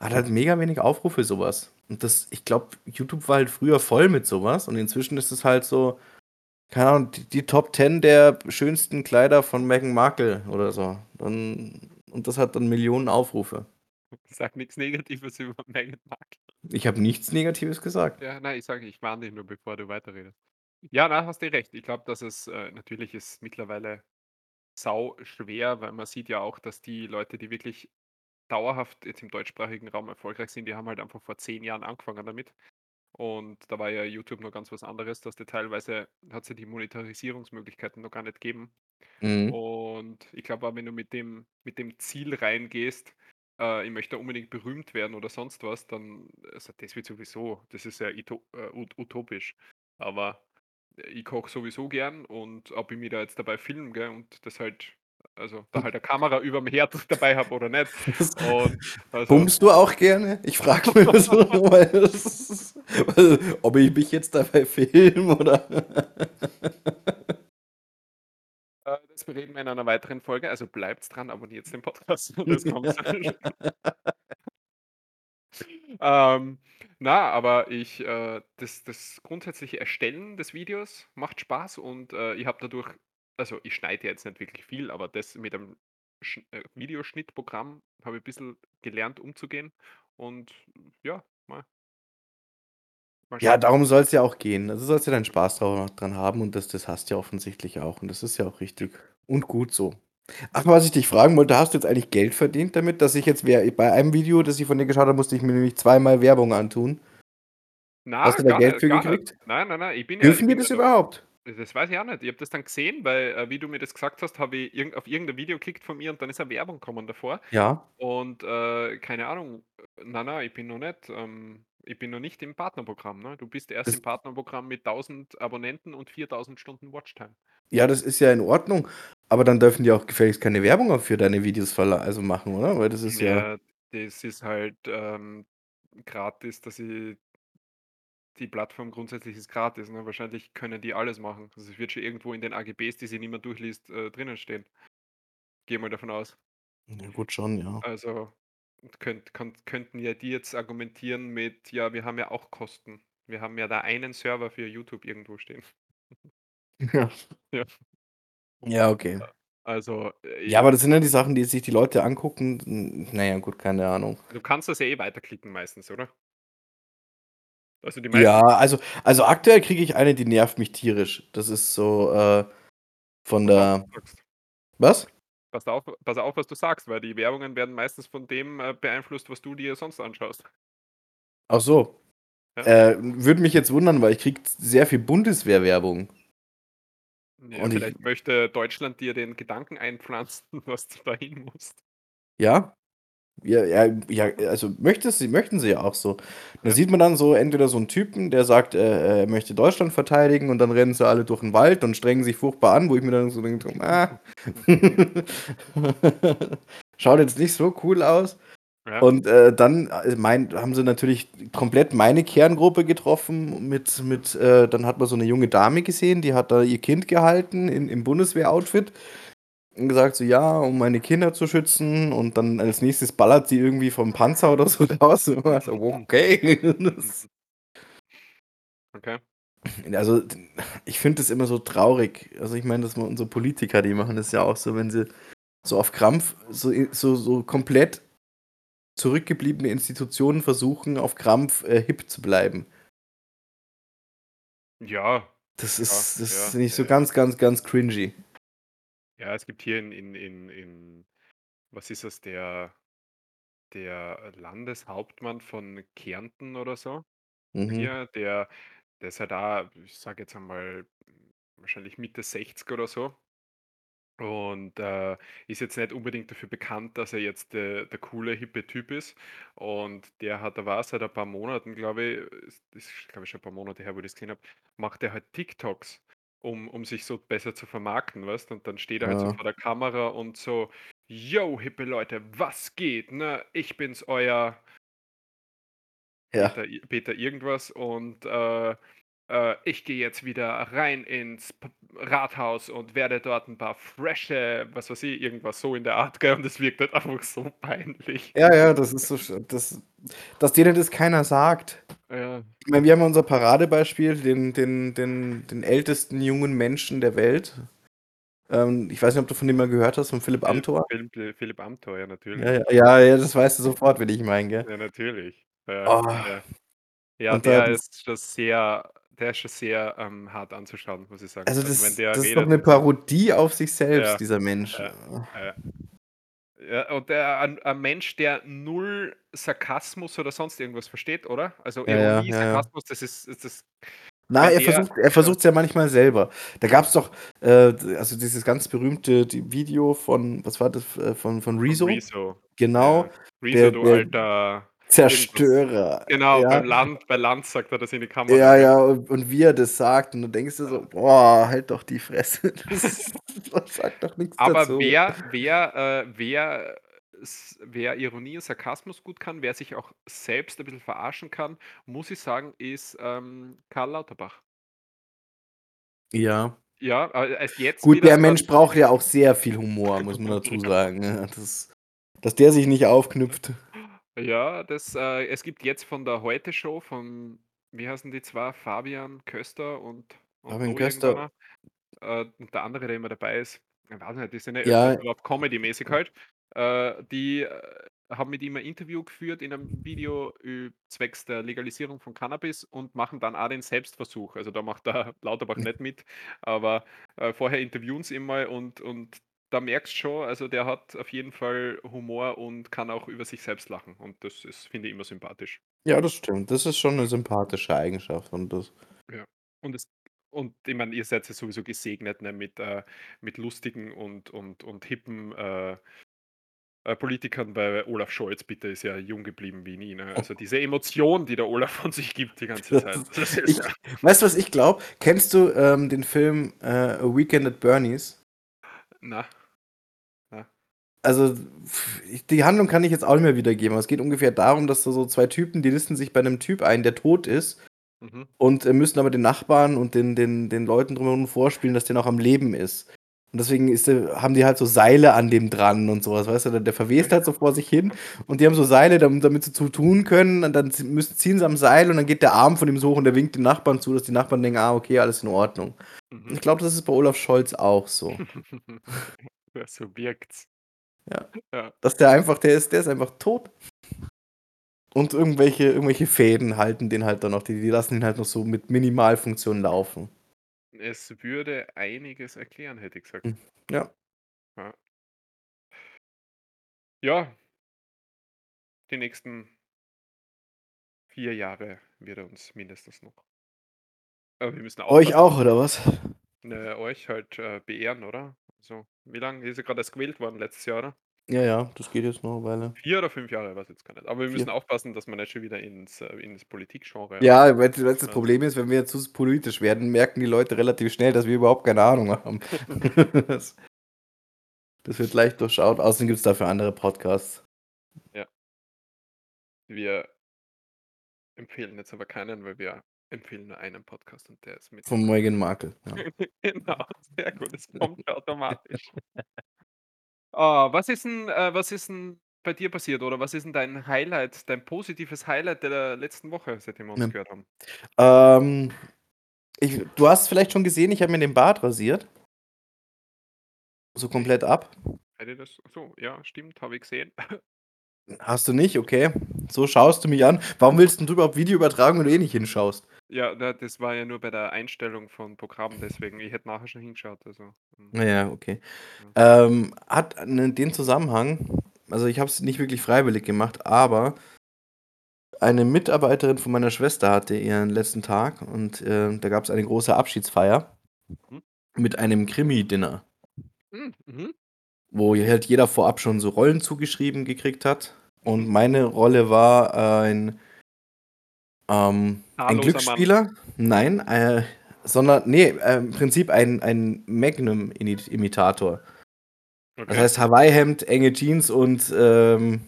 Hat halt mega wenig Aufrufe, so was. Und das ich glaube, YouTube war halt früher voll mit so was und inzwischen ist es halt so, keine Ahnung, die die Top 10 der schönsten Kleider von Meghan Markle oder so. Dann und das hat dann Millionen Aufrufe. Sag nix Negatives über Meghan Markle. Ich habe nichts Negatives gesagt. Ja, nein, ich sage ich warne dich nur, bevor du weiterredest. Ja, na, hast du recht. Ich glaube, dass es äh, natürlich ist mittlerweile sau schwer, weil man sieht ja auch, dass die Leute, die wirklich dauerhaft jetzt im deutschsprachigen Raum erfolgreich sind, die haben halt einfach vor 10 Jahren angefangen damit. Und da war ja YouTube noch ganz was anderes, dass der teilweise hat's ja die Monetarisierungsmöglichkeiten noch gar nicht gegeben. Mhm. Und ich glaube wenn du mit dem mit dem Ziel reingehst, äh, ich möchte unbedingt berühmt werden oder sonst was, dann also, das wird sowieso das ist ja ito äh, ut utopisch. Aber ich koche sowieso gern und ob ich mich da jetzt dabei filme, gell, und das halt also, da halt 'ne Kamera überm Herd dabei habe oder nicht. Und also Pumpst du auch gerne? Ich frage nur so, weil das ob ich mich jetzt dabei filme oder Äh, das bereden wir in einer weiteren Folge, also bleibt dran, abonniert's den Podcast, das kommt. Ähm, na, aber ich äh, das das grundsätzliche Erstellen des Videos macht Spaß und, äh, ich habe dadurch also, ich schneide jetzt nicht wirklich viel, aber das mit dem Sch äh, Videoschnittprogramm habe ich bissel gelernt umzugehen und ja, mal mal Ja, schauen. darum soll's ja auch gehen. Also, sollst ja deinen Spaß dra dran haben und das das hast du ja offensichtlich auch und das ist ja auch richtig und gut so. Ach, was ich dich fragen wollte, hast du jetzt eigentlich Geld verdient damit, dass ich jetzt wer bei einem Video, das ich von dir geschaut habe, musste ich mir nämlich zweimal Werbung antun. Na, Hast du da gar Geld nicht für gar nicht. gekriegt? Nein, nein, nein, ich bin ja ich Dürfen die bin ja das da überhaupt? das weiß ich auch nicht. Ich habe das dann gesehen, weil, äh, wie du mir das gesagt hast, habe ich irgend auf irgendein Video geklickt von mir und dann ist eine Werbung gekommen davor. Ja. Und, äh, keine Ahnung, nein, nein, ich bin noch nicht ähm, ich bin noch nicht im Partnerprogramm, ne? Du bist erst Das im Partnerprogramm mit 1.000 Abonnenten und 4.000 Stunden Watchtime. Ja, das ist ja in Ordnung, aber dann dürfen die auch gefälligst keine Werbung für deine Videos also, machen, oder? Weil das ist ja Ja, das ist halt, ähm, gratis, dass ich die Plattform grundsätzlich ist gratis, ne? Wahrscheinlich können die alles machen. Also, es wird schon irgendwo in den AGBs, die sich niemand durchliest, äh, drinnen stehen. Gehe mal davon aus. Ja gut, schon, ja. Also, könnt könnt könnten ja die jetzt argumentieren mit: „Ja, wir haben ja auch Kosten. Wir haben ja da einen Server für YouTube irgendwo stehen.“ Ja. Ja. Ja, okay. A also, Ja, äh, aber das sind ja die Sachen, die sich die Leute angucken. N na ja, gut, keine Ahnung. Du kannst das ja eh weiterklicken meistens, oder? Also, die Ja, also also, aktuell kriege ich eine, die nervt mich tierisch. Das ist so, äh, von Pass auf, was der du sagst. was? Pass auf pass auf, was du sagst, weil die Werbungen werden meistens von dem, äh, beeinflusst, was du dir sonst anschaust. Ach so. Ja. Äh, würde mich jetzt wundern, weil ich kriege sehr viel Bundeswehr-Werbung. Ja, Und ich vielleicht möchte Deutschland dir den Gedanken einpflanzen, dass du dahin musst. Ja. Ja, ja, ja, also, möchte sie möchten sie ja auch so. Da Ja. sieht man dann so entweder so 'n Typen, der sagt, äh, er möchte Deutschland verteidigen und dann rennen sie alle durch 'n Wald und strengen sich furchtbar an, wo ich mir dann so denke: „Ah, schaut jetzt nicht so cool aus.“ Ja. Und, äh, dann, äh, mein haben sie natürlich komplett meine Kerngruppe getroffen mit mit äh, dann hat man so 'ne junge Dame gesehen, die hat da ihr Kind gehalten in im Bundeswehr-Outfit und gesagt so: „Ja, um meine Kinder zu schützen.“ Und dann als Nächstes ballert sie irgendwie vom Panzer oder so raus. So: „Okay.“ Das Okay. Also, ich finde das immer so traurig. Also, ich meine, dass man unsere Politiker, die machen das ja auch so, wenn sie so auf Krampf so so so komplett zurückgebliebene Institutionen versuchen, auf Krampf, äh, hip zu bleiben. Ja, Das ja, ist das ja, finde ich so ja, ja. ganz, ganz, ganz cringy. Ja, es gibt hier in in in in was ist das, der der Landeshauptmann von Kärnten oder so Mhm. hier, der der ist ja da, ich sage jetzt einmal, wahrscheinlich Mitte 60 oder so. Und, äh, ist jetzt nicht unbedingt dafür bekannt, dass er jetzt der der coole, hippe Typ ist. Und der hat da war seit ein paar Monaten, glaube ich ist ist, glaube ich, schon ein paar Monate her, wo ich das gesehen habe, macht er halt TikToks, um um sich so besser zu vermarkten, weißt? Und dann steht er halt so Ja. vor der Kamera und so: „Jo, hippe Leute, was geht, ne? Ich bin's, euer“ Ja. Peter I Peter irgendwas und, äh, äh: „Ich gehe jetzt wieder rein ins P Rathaus und werde dort 'n paar frische“ was weiß ich, irgendwas so in der Art, gell? Und das wirkt halt einfach so peinlich. Ja, ja, das ist so das dass denen das keiner sagt. Ja. Ich meine, wir haben unser Paradebeispiel, den den den den ältesten jungen Menschen der Welt. Ähm, ich weiß nicht, ob du von dem mal gehört hast, von Philipp Phil Amthor? Philipp Philipp Amthor, ja, natürlich. ja, ja, ja, das weißt du sofort, wen ich meine, gell? Ja, natürlich. Ja, Oh. ja. Ja, der das ist schon sehr der ist schon sehr, ähm, hart anzuschauen, muss ich sagen. Also, Also, das der das ist doch redet 'ne Parodie auf sich selbst, Ja, dieser Mensch. ja, ja. Ja, und der ein ein Mensch, der null Sarkasmus oder sonst irgendwas versteht, oder? Also, Ironie. Sarkasmus, das ist ist das Na, wenn er der versucht er ja. manchmal selber. Da gab's doch, äh, also, dieses ganz berühmte Video von was war das, äh, von von Von Rezo? Rezo. Ja. Genau, „Rezo, der du der alter irgendwas.“ Zerstörer, Genau, beim ja. Land bei Lanz sagt er das in die Kamera, Ja, ja, und und wie er das sagt und du denkst dir so: „Boah, halt doch die Fresse. Das sag doch nix Aber dazu.“ wer wer, äh wer wer Ironie und Sarkasmus gut kann, wer sich auch selbst ein bisschen verarschen kann, muss ich sagen, ist, ähm, Karl Lauterbach. Ja. Ja, erst jetzt Gut, der Mensch braucht ja auch sehr viel Humor, muss man dazu Ja. sagen, ne? Das dass der sich nicht aufknüpft. Ja, das, äh es gibt jetzt von der Heute-Show von wie heißen die 2? Fabian Köster und und Fabian Köster irgendeiner, äh, und der andere, der immer dabei ist, ich weiß nicht, die sind ja Ja. auf Comedy-mäßig halt. Äh, die, äh, haben mit ihm ein Interview geführt in 'nem Video ü zwecks der Legalisierung von Cannabis und machen dann auch den Selbstversuch. Also, da macht der Lauterbach nicht mit, aber, äh, vorher interviewen sie ihn mal und und da merkst schon, also, der hat auf jeden Fall Humor und kann auch über sich selbst lachen und das ist finde ich immer sympathisch. Ja, das stimmt. Das ist schon 'ne Ja. sympathische Eigenschaft und das Ja. Und es und ich meine, ihr seid ja sowieso gesegnet, ne, mit, äh mit lustigen und und und hippen, äh äh, Politikern, weil Olaf Scholz bitte ist ja jung geblieben wie nie, ne? Also, diese Emotion, die der Olaf von sich gibt die ganze Zeit. Das ist ich ja weißt du, was ich glaube? Kennst du, ähm, den Film, äh, „A Weekend at Bernie's“? Na. Na. Also, die Handlung kann ich jetzt auch nicht mehr wiedergeben, es geht ungefähr darum, dass da so 2 Typen, die nisten sich bei 'nem Typ ein, der tot ist Mhm. und, äh, müssen aber den Nachbarn und den den den Leuten drumherum vorspielen, dass der noch am Leben ist. Und deswegen ist haben die halt so Seile an dem dran und so was, weißt du? Der der verwest halt so vor sich hin und die haben so Seile, dam damit sie zu tun können und dann müssen ziehen sie am Seil und dann geht der Arm von ihm so hoch und der winkt den Nachbarn zu, dass die Nachbarn denken: „Ah, okay, alles in Ordnung.“ Und Mhm. ich glaube, das ist bei Olaf Scholz auch so. Ja, so wirkt's. Ja. Ja. Dass der einfach der ist der ist einfach tot. Und irgendwelche irgendwelche Fäden halten den halt dann noch die die lassen ihn halt noch so mit Minimalfunktion laufen. Es würde einiges erklären, hätte ich gesagt. Hm, ja. Ja. Ja. Die nächsten 4 Jahre wird er uns mindestens noch aber wir müssen Euch aufpassen. auch, oder was? Ne, euch halt, äh, beehren, oder? So, wie lang ist er grad erst gewählt worden letztes Jahr, oder? Ja, ja, das geht jetzt noch 'ne Weile. 4 oder 5 Jahre, weiß ich jetzt gar nicht. Aber wir müssen 4. aufpassen, dass wir nicht schon wieder ins äh, ins Politikgenre Ja, abdriften, weißt du, das ja. Problem ist, wenn wir jetzt zu politisch werden, merken die Leute relativ schnell, dass wir überhaupt keine Ahnung haben. Das das wird leicht durchschaut. Außerdem gibt's dafür andere Podcasts. Ja. Wir empfehlen jetzt aber keinen, weil wir empfehlen nur einen Podcast und der ist mit Von Meghan Markle, ja. Genau, sehr gut, das kommt ja automatisch. Ah, was ist 'n äh, was ist 'n bei dir passiert oder was ist 'n dein Highlight, dein positives Highlight der letzten Woche, seitdem wir uns Ja. gehört haben? Ähm, ich du hast vielleicht schon gesehen, ich habe mir den Bart rasiert. So Ne. komplett ab. Hätte das ach so, ja, stimmt, habe ich gesehen. Hast du nicht, okay. So schaust du mich an. Warum willst 'n du überhaupt Video übertragen, wenn du eh nicht hinschaust? Ja, na, das war ja nur bei der Einstellung von Programm, deswegen. Ich hätte nachher schon hingeschaut, also, mhm. Na ja, okay. Ja. Ähm, hat 'nen den Zusammenhang also, ich habe es nicht wirklich freiwillig gemacht, aber eine Mitarbeiterin von meiner Schwester hatte ihren letzten Tag und, äh, da gab's eine große Abschiedsfeier Mhm. mit einem Krimi-Dinner. Hm, mhm. Wo halt jeder vorab schon so Rollen zugeschrieben gekriegt hat. Und meine Rolle war ein ähm, ein Haarloser Mann. Glücksspieler. Nein, äh, sondern ne, äh, im Prinzip ein ein Magnum-Init Imitator. Das Okay. heißt Hawaii-Hemd, enge Jeans und, ähm,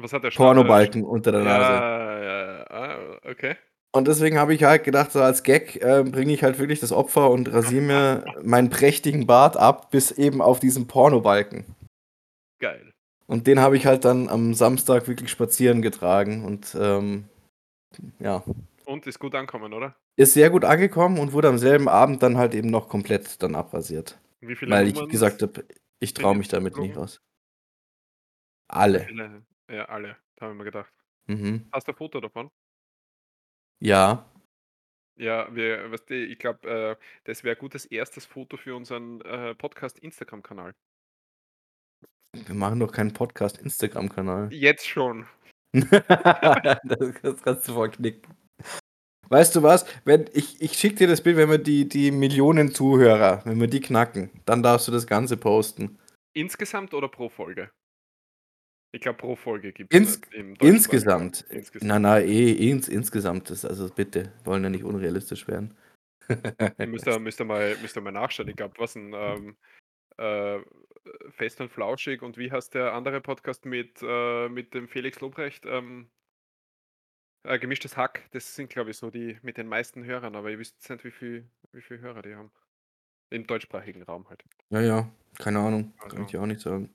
äh, Pornobalken unter der Nase. ja, ja, ah, okay. Und deswegen habe ich halt gedacht, so als Gag, äh, bringe ich halt wirklich das Opfer und rasiere mir meinen prächtigen Bart ab bis eben auf diesen Pornobalken. Geil. Und den habe ich halt dann am Samstag wirklich spazieren getragen und, ähm, ja. Und ist gut angekommen, oder? Ist sehr gut angekommen und wurde am selben Abend dann halt eben noch komplett dann abrasiert. Wie viele Weil ich gesagt habe, ich traue mich damit nicht raus. Wie Alle. viele? Ja, alle, habe ich mir gedacht. Mhm. Hast du 'n Foto davon? Ja. Ja, wir weißt du, ich glaube, äh, das wäre gutes erstes Foto für unseren, äh, Podcast-Instagram-Kanal. Wir machen doch keinen Podcast-Instagram-Kanal. Jetzt schon. Das das kannst du verknicken. Weißt du was? Wenn ich ich schicke dir das Bild, wenn wir die die Millionen Zuhörer wenn wir die knacken, dann darfst du das Ganze posten. Insgesamt oder pro Folge? Ich glaube, pro Folge Ins im deutschsprachigen Raum. insgesamt. Insgesamt. Na, na, eh ins insgesamt das also bitte, wollen ja nicht unrealistisch werden. Müsst ihr müsst ihr mal müsst ihr mal nachschauen. Ich glaube, was 'n, ähm, äh, Fest und Flauschig und wie heißt der andere Podcast mit, äh mit dem Felix Lobrecht? Ähm äh, Gemischtes Hack, das sind, glaube ich, so die mit den meisten Hörern, aber ich wüsste jetzt nicht, wie viel wie viel Hörer die haben. Im deutschsprachigen Raum halt. Ja, ja, keine Ahnung, kann ich Also dir auch nicht sagen.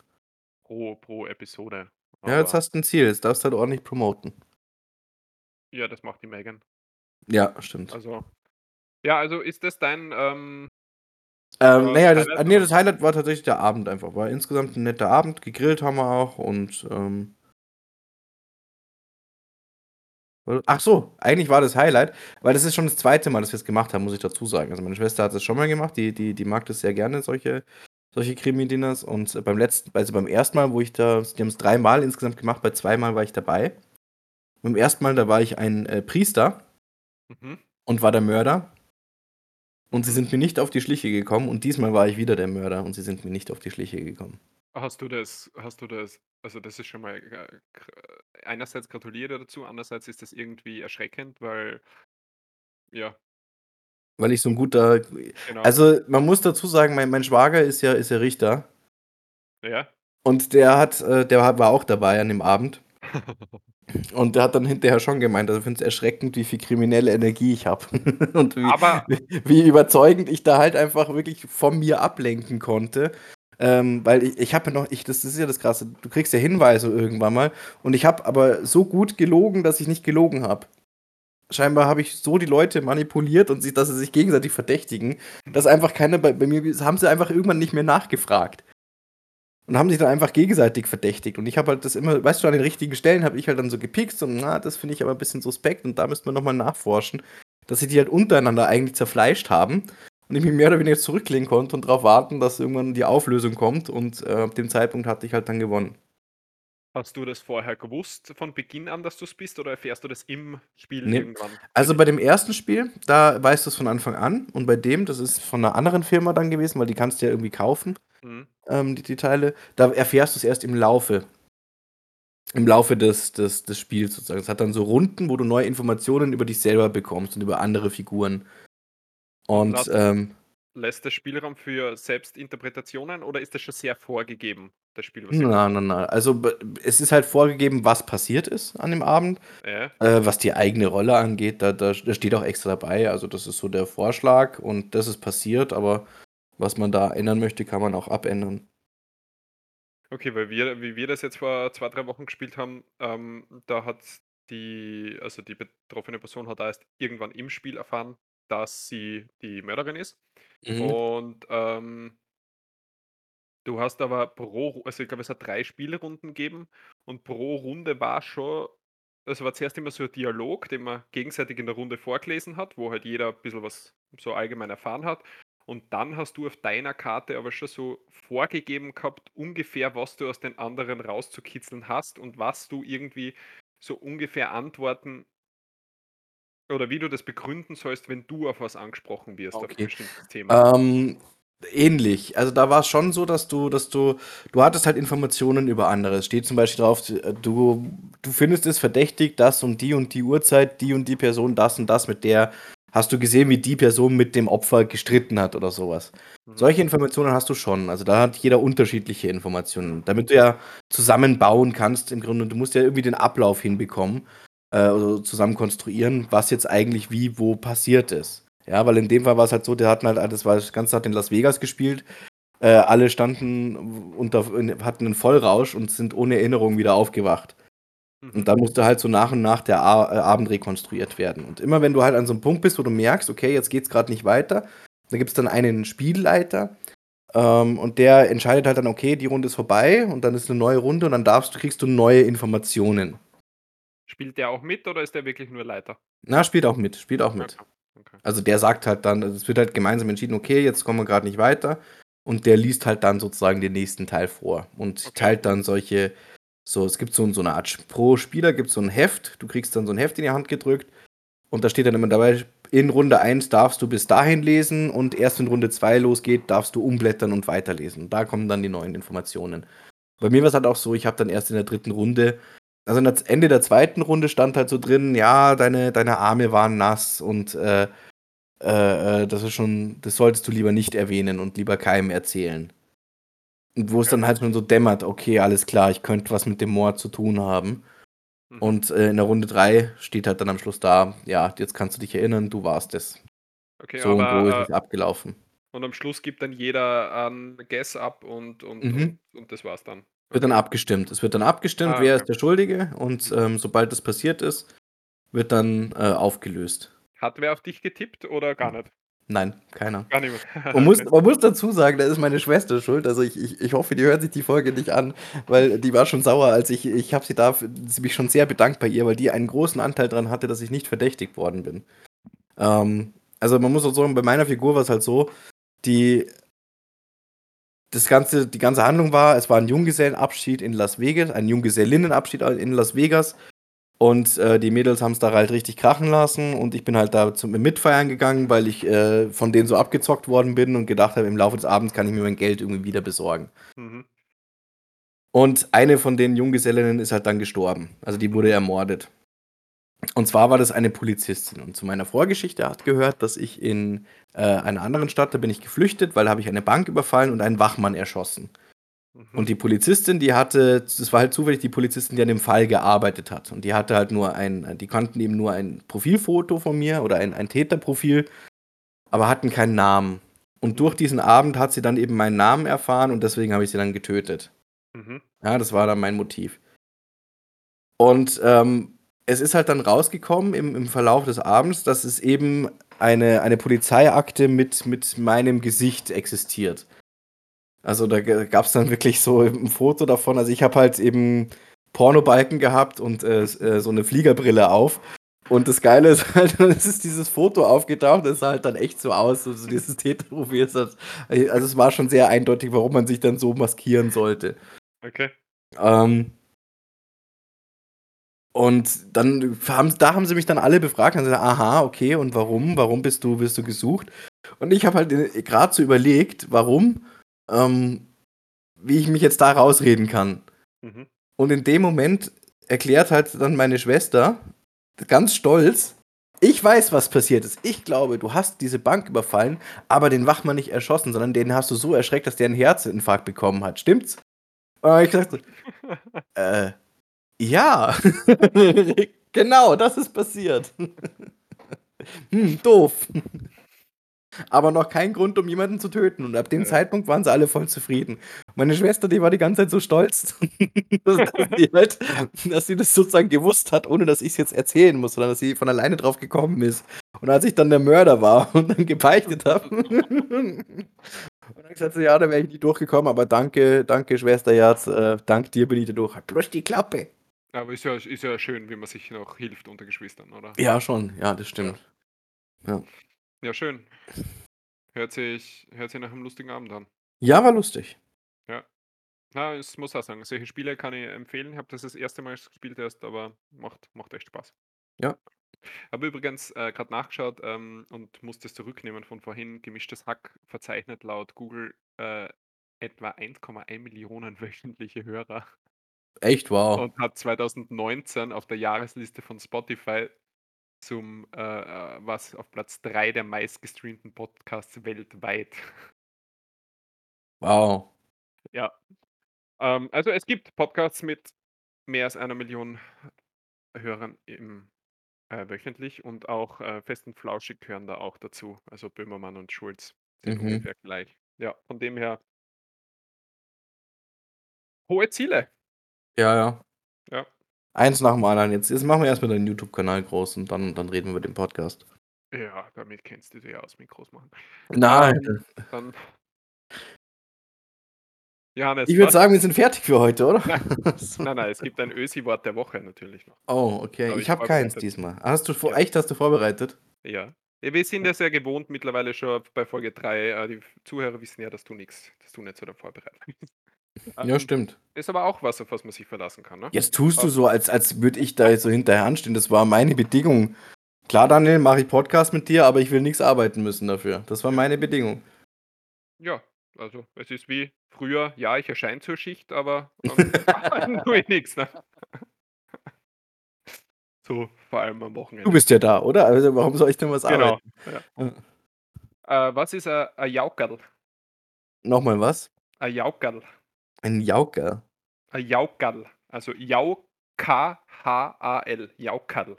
pro pro Episode, Ja, jetzt hast du 'n Ziel, jetzt darfst du halt ordentlich promoten. Ja, das macht die Megan. Ja, stimmt. Also ja, also ist das dein, ähm Ähm, äh, ja, das Highlight ah, ne, oder? das Highlight war tatsächlich der Abend einfach. War insgesamt 'n netter Abend, gegrillt haben wir auch und, ähm ach so, eigentlich war das Highlight weil das ist schon das 2. Mal, dass wir's gemacht haben, muss ich dazu sagen. Also, meine Schwester hat das schon mal gemacht, die die die mag das sehr gerne, solche solche Krimi-Dinners und beim letzten also, beim 1. Mal, wo ich da die haben's dreimal insgesamt gemacht, bei zweimal war ich dabei. Beim 1. Mal, da war ich ein, äh, Priester Mhm. und war der Mörder. Und sie sind mir nicht auf die Schliche gekommen und diesmal war ich wieder der Mörder und sie sind mir nicht auf die Schliche gekommen. Hast du das hast du das also, das ist schon mal, äh, gr einerseits gratuliere dazu, andererseits ist das irgendwie erschreckend, weil ja. Weil ich so 'n guter Genau. also, man muss dazu sagen, mein mein Schwager ist ja ist ja Richter. Ja. Und der hat äh, der war auch dabei an dem Abend. Und der hat dann hinterher schon gemeint, also, er find's erschreckend, wie viel kriminelle Energie ich habe und wie Aber wie überzeugend ich da halt einfach wirklich von mir ablenken konnte. Ähm, weil i ich habe ja noch ich das ist ja das Krasse, du kriegst ja Hinweise irgendwann mal und ich habe aber so gut gelogen, dass ich nicht gelogen habe. Scheinbar habe ich so die Leute manipuliert und sie dass sie sich gegenseitig verdächtigen, dass einfach keiner bei bei mir haben sie einfach irgendwann nicht mehr nachgefragt. Und haben sich dann einfach gegenseitig verdächtigt und ich habe halt das immer weißt du, an den richtigen Stellen habe ich halt dann so gepiekst und: „Na, das finde ich aber bisschen suspekt und da müsste man noch mal nachforschen“, dass sich die halt untereinander eigentlich zerfleischt haben und ich mich mehr oder weniger zurücklehnen konnte und drauf warten, dass irgendwann die Auflösung kommt und, äh, ab dem Zeitpunkt hatte ich halt dann gewonnen. Hast du das vorher gewusst von Beginn an, dass du's bist oder erfährst du das im Spiel Ne. irgendwann Also, bei dem 1. Spiel, da weißt du's von Anfang an und bei dem, das ist von 'ner anderen Firma dann gewesen, weil die kannst du ja irgendwie kaufen, Mhm. ähm, die die Teile, da erfährst du's erst im Laufe im Laufe des des des Spiels sozusagen. Es hat dann so Runden, wo du neue Informationen über dich selber bekommst und über andere Figuren. Und ähm lässt das Spielraum für Selbstinterpretationen oder ist das schon sehr vorgegeben, das Spiel, was na, habt? na. Also, es ist halt vorgegeben, was passiert ist an dem Abend. Ja. Äh, was die eigene Rolle angeht, da da da steht auch extra dabei. Also, das ist so der Vorschlag und das ist passiert, aber was man da ändern möchte, kann man auch abändern. Okay, weil wir wie wir das jetzt vor 2, 3 Wochen gespielt haben, ähm, da hat die also, die betroffene Person hat da erst irgendwann im Spiel erfahren, dass sie die Mörderin ist. Mhm. Und, ähm du hast aber pro also, ich glaube, es hat 3 Spielrunden gegeben und pro Runde war schon es war zuerst immer so 'n Dialog, den man gegenseitig in der Runde vorgelesen hat, wo halt jeder bisschen was so allgemein erfahren hat. Und dann hast du auf deiner Karte aber schon so vorgegeben gehabt, ungefähr, was du aus den anderen rauszukitzeln hast und was du irgendwie so ungefähr antworten oder wie du das begründen sollst, wenn du auf was angesprochen wirst, auf 'n Okay. bestimmtes Thema. Ähm, ähnlich. Also, da war's schon so, dass du dass du du hattest halt Informationen über andere. Es steht zum Beispiel drauf, äh, du du findest es verdächtig, dass um die und die Uhrzeit die und die Person das und das mit der hast du gesehen, wie die Person mit dem Opfer gestritten hat oder so was. Mhm. Solche Informationen hast du schon. Also, da hat jeder unterschiedliche Informationen, damit du ja zusammen bauen kannst im Grunde. Du musst ja irgendwie den Ablauf hinbekommen, äh, oder zusammen konstruieren, was jetzt eigentlich wie wo passiert ist. Ja, weil in dem Fall war's halt so, die hatten halt das war das Ganze hat in Las Vegas gespielt. Äh, alle standen unter hatten 'nen Vollrausch und sind ohne Erinnerung wieder aufgewacht. Mhm. Und dann musste halt so nach und nach der A äh, Abend rekonstruiert werden. Und immer wenn du halt an so 'nem Punkt bist, wo du merkst: „Okay, jetzt geht's grad nicht weiter“, da gibt's dann einen Spielleiter, ähm, und der entscheidet halt dann: „Okay, die Runde ist vorbei“ und dann ist 'ne neue Runde und dann darfst du kriegst du neue Informationen. Spielt der auch mit oder ist der wirklich nur Leiter? Na, spielt auch mit, spielt auch mit. Okay, Okay. Also der sagt halt dann, also es wird halt gemeinsam entschieden, okay, jetzt kommen wir gerade nicht weiter. Und der liest halt dann sozusagen den nächsten Teil vor und Okay. teilt dann solche, so, es gibt so, so eine Art, pro Spieler gibt es so ein Heft, du kriegst dann so ein Heft in die Hand gedrückt und da steht dann immer dabei, in Runde 1 darfst du bis dahin lesen und erst wenn Runde 2 losgeht, darfst du umblättern und weiterlesen. Da kommen dann die neuen Informationen. Bei mir war es halt auch so, ich habe dann erst in der dritten Runde, also am Ende der zweiten Runde stand halt so drin, ja, deine, deine Arme waren nass und äh, äh, äh, das ist schon, das solltest du lieber nicht erwähnen und lieber keinem erzählen. Und wo es dann halt schon so dämmert, okay, alles klar, ich könnte was mit dem Mord zu tun haben. Mhm. Und äh, in der Runde 3 steht halt dann am Schluss da, ja, jetzt kannst du dich erinnern, du warst es. okay, so und so aber ist es äh, abgelaufen. und am Schluss gibt dann jeder einen Guess ab und, und, Mhm. und, und das war's dann. Wird dann abgestimmt. Es wird dann abgestimmt, Ah, wer okay. ist der Schuldige und ähm, sobald das passiert ist, wird dann äh, aufgelöst. Hat wer auf dich getippt oder gar nicht? Nein, keiner. Gar niemand. Man muss, man muss dazu sagen, da ist meine Schwester schuld. Also ich, ich, ich hoffe, die hört sich die Folge nicht an, weil die war schon sauer, als ich, ich habe sie da, sie mich schon sehr bedankt bei ihr, weil die einen großen Anteil daran hatte, dass ich nicht verdächtigt worden bin. Ähm, also man muss auch sagen, bei meiner Figur war es halt so, die, das ganze, die ganze Handlung war, es war ein Junggesellenabschied in Las Vegas, ein Junggesellinnenabschied in Las Vegas. Und äh, die Mädels haben es da halt richtig krachen lassen und ich bin halt da zum Mitfeiern gegangen, weil ich äh, von denen so abgezockt worden bin und gedacht habe, im Laufe des Abends kann ich mir mein Geld irgendwie wieder besorgen. Mhm. Und eine von den Junggesellinnen ist halt dann gestorben. Also die wurde ermordet. Und zwar war das eine Polizistin. Und zu meiner Vorgeschichte hat gehört, dass ich in äh, einer anderen Stadt, da bin ich geflüchtet, weil da habe ich eine Bank überfallen und einen Wachmann erschossen. Mhm. Und die Polizistin, die hatte, das war halt zufällig die Polizistin, die an dem Fall gearbeitet hat. Und die hatte halt nur ein, die kannten eben nur ein Profilfoto von mir oder ein, ein Täterprofil, aber hatten keinen Namen. Und durch diesen Abend hat sie dann eben meinen Namen erfahren und deswegen habe ich sie dann getötet. Mhm. Ja, das war dann mein Motiv. Und ähm, es ist halt dann rausgekommen im, im Verlauf des Abends, dass es eben eine, eine Polizeiakte mit, mit meinem Gesicht existiert. Also da gab es dann wirklich so ein Foto davon. Also ich habe halt eben Pornobalken gehabt und äh, äh, so eine Fliegerbrille auf. Und das Geile ist halt, es ist dieses Foto aufgetaucht, das sah halt dann echt so aus. Also dieses Täterprofil also es war schon sehr eindeutig, warum man sich dann so maskieren sollte. Okay. Ähm, und dann haben, da haben sie mich dann alle befragt und gesagt, aha, okay, und warum? Warum bist du, bist du gesucht? Und ich habe halt gerade so überlegt, warum, ähm, wie ich mich jetzt da rausreden kann. Mhm. Und in dem Moment erklärt halt dann meine Schwester, ganz stolz, ich weiß, was passiert ist. Ich glaube, du hast diese Bank überfallen, aber den Wachmann nicht erschossen, sondern den hast du so erschreckt, dass der einen Herzinfarkt bekommen hat. Stimmt's? Und dann hab ich gesagt, äh, ja. genau, das ist passiert. hm, doof. Aber noch kein Grund, um jemanden zu töten. Und ab dem Ja. Zeitpunkt waren sie alle voll zufrieden. Meine Schwester, die war die ganze Zeit so stolz, dass, sie halt, dass sie das sozusagen gewusst hat, ohne dass ich es jetzt erzählen muss, sondern dass sie von alleine drauf gekommen ist. Und als ich dann der Mörder war und dann gebeichtet habe, und dann gesagt ja, da wäre ich nie durchgekommen, aber danke, danke, Schwesterherz, äh, dank dir bin ich da durch. Halt bloß die Klappe. Aber ist ja, ist ja schön, wie man sich noch hilft unter Geschwistern, oder? Ja, schon, ja, das stimmt. Ja, schön. Hört sich, hört sich nach einem lustigen Abend an. Ja, war lustig. Na, ich muss auch sagen, solche Spiele kann ich empfehlen. Ich habe das das erste Mal gespielt erst, aber macht, macht echt Spaß. Ja. Habe übrigens äh, gerade nachgeschaut ähm, und musste es zurücknehmen von vorhin. Gemischtes Hack verzeichnet laut Google äh, etwa 1,1 Millionen wöchentliche Hörer Echt, wow. und hat 2019 auf der Jahresliste von Spotify zum äh, äh, was auf Platz 3 der meistgestreamten Podcasts weltweit. Wow. Ja. Ähm, also es gibt Podcasts mit mehr als einer Million Hörern im, äh, wöchentlich und auch äh, Fest und Flauschig gehören da auch dazu. Also Böhmermann und Schulz sind Mhm. ungefähr gleich. Ja, von dem her hohe Ziele. Ja, ja. Ja. Eins nach dem anderen. Jetzt, jetzt machen wir erstmal deinen YouTube-Kanal groß und dann, dann reden wir über den Podcast. Ja, damit kennst du dich ja aus mit Großmachen. Nein. Ähm, dann. Johannes, Ich würde sagen, wir sind fertig für heute, oder? Nein, nein, es gibt ein Ösi-Wort der Woche natürlich noch. Oh, okay. Hab Ich ich habe keins diesmal. Hast du vor, Ja. echt hast du vorbereitet? Ja. Wir sind ja sehr gewohnt mittlerweile schon bei Folge 3. Äh, die Zuhörer wissen ja, dass du nichts, dass du nicht so der Vorbereitung bist. Ja, Ähm, stimmt. ist aber auch was, auf was man sich verlassen kann, ne? Jetzt tust du Ähm, so, als, als würde ich da jetzt so hinterher anstehen. Das war meine Bedingung. Klar, Daniel, mache ich Podcast mit dir, aber ich will nichts arbeiten müssen dafür. Das war meine Bedingung. Ja, also es ist wie früher, ja, ich erscheine zur Schicht, aber ähm, arbeiten tue ich nichts, ne? So, vor allem am Du Wochenende. bist ja da, oder? Also warum soll ich denn was Genau. arbeiten? Ja. Äh, was ist ein ein Jaukerl? Nochmal was? Ein Jaukerl. Ein Jauker. Ein Jaukerl. Also Jau K-H-A-L. Jaukerl.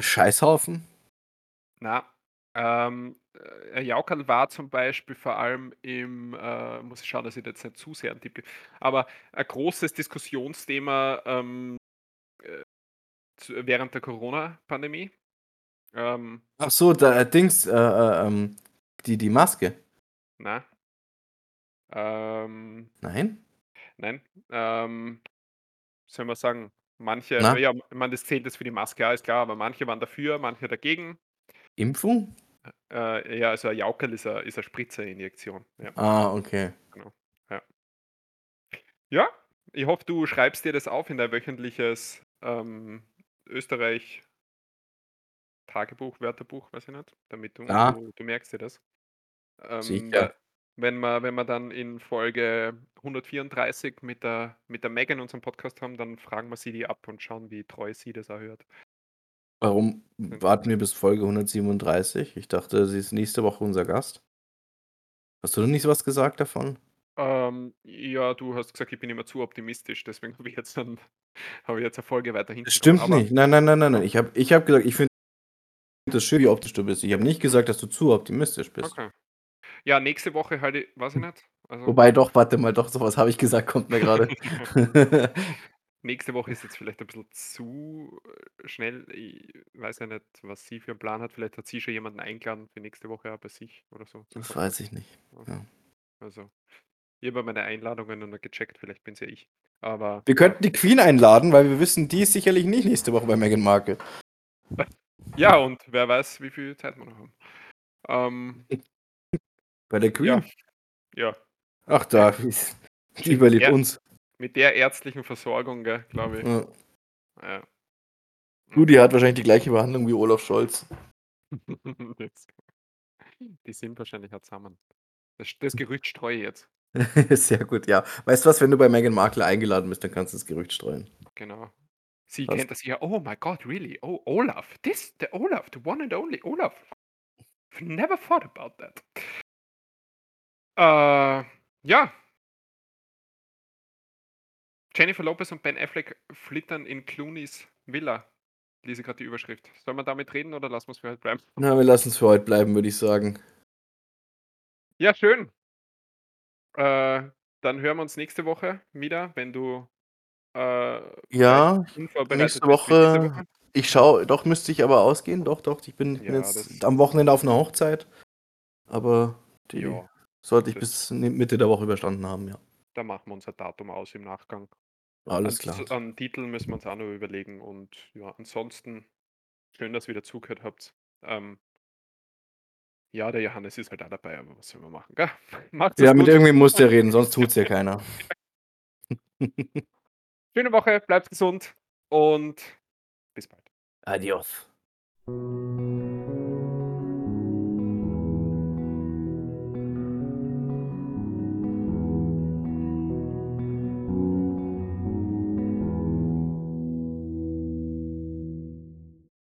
Scheißhaufen? Na, ähm, äh, ein Jaukerl war zum Beispiel vor allem im, äh, muss ich schauen, dass ich jetzt nicht zu sehr einen Tipp gebe, aber ein großes Diskussionsthema ähm, äh, während der Corona-Pandemie. Ähm, Ach so, da äh, Dings, äh, äh, ähm, die, die Maske. na, ähm, Nein? nein, ähm, soll man sagen, manche, Na? ja, meine, das zählt jetzt für die Maske, ja, ist klar, aber manche waren dafür, manche dagegen. Impfung? Äh, ja, also ein Jaukerl ist eine, ist eine Spritzerinjektion. Ja. Ah, okay. Genau. Ja. Ja, ich hoffe, du schreibst dir das auf in dein wöchentliches ähm, Österreich Tagebuch, Wörterbuch, weiß ich nicht, damit du, Ja. du, du merkst dir das. Ähm, Sicher. Wenn wir, wenn wir dann in Folge 134 mit der, mit der Megan unseren Podcast haben, dann fragen wir sie die ab und schauen, wie treu sie das auch hört. Warum warten wir bis Folge 137? Ich dachte, sie ist nächste Woche unser Gast. Hast du noch nicht was gesagt davon? Ähm, ja, du hast gesagt, ich bin immer zu optimistisch, deswegen habe ich jetzt dann habe ich jetzt eine Folge weiter hinten. Das stimmt nicht. Nein, nein, nein, nein, nein. Ich habe ich hab gesagt, ich finde das schön, wie optisch du bist. Ich habe nicht gesagt, dass du zu optimistisch bist. Okay. Ja, nächste Woche halt, ich- weiß ich nicht. Also, Wobei doch, warte mal, doch, sowas habe ich gesagt, kommt mir gerade. nächste Woche ist jetzt vielleicht ein bisschen zu äh, schnell. Ich weiß ja nicht, was sie für einen Plan hat. Vielleicht hat sie schon jemanden eingeladen für nächste Woche auch bei sich oder so. zum das Podcast. weiß ich nicht. Also, ich habe meine Einladungen und gecheckt, vielleicht bin es ja ich. Aber Wir könnten die Queen einladen, weil wir wissen, die ist sicherlich nicht nächste Woche bei Meghan Markle. ja, und wer weiß, wie viel Zeit wir noch haben. Ähm, Bei der Queen? ja, ja, Ach da, die überlebt Ja. uns. mit der ärztlichen Versorgung, glaube ich. Ja. Ja. Du, die hat wahrscheinlich die gleiche Behandlung wie Olaf Scholz. Die sind wahrscheinlich auch zusammen. Das, das Gerücht streue ich jetzt. Sehr gut, ja. Weißt du was, wenn du bei Meghan Markle eingeladen bist, dann kannst du das Gerücht streuen. Genau. Sie Was? kennt das ja. Oh my God, really? Oh, Olaf. This, the Olaf, the one and only Olaf. I've never thought about that. Äh, ja. Jennifer Lopez und Ben Affleck flittern in Clooney's Villa. Lese gerade die Überschrift. Sollen wir damit reden oder lassen wir es für heute bleiben? Na, wir lassen es für heute bleiben, würde ich sagen. Ja, schön. Äh, dann hören wir uns nächste Woche wieder, wenn du äh, Ja, nächste Woche. Ich schaue, doch müsste ich aber ausgehen. Doch, doch, ich bin, Ja, jetzt am Wochenende auf einer Hochzeit. Aber die Ja, sollte ich bis Mitte der Woche überstanden haben, ja. da machen wir unser Datum aus im Nachgang. Alles An- klar. An Titel müssen wir uns auch noch überlegen und ja, ansonsten schön, dass ihr wieder zugehört habt. Ähm, ja, der Johannes ist halt auch dabei, aber was soll man machen? Gell? Macht's Ja, es mit gut. irgendwem muss der reden, sonst tut's ja keiner. Schöne Woche, bleibt gesund und bis bald. Adios.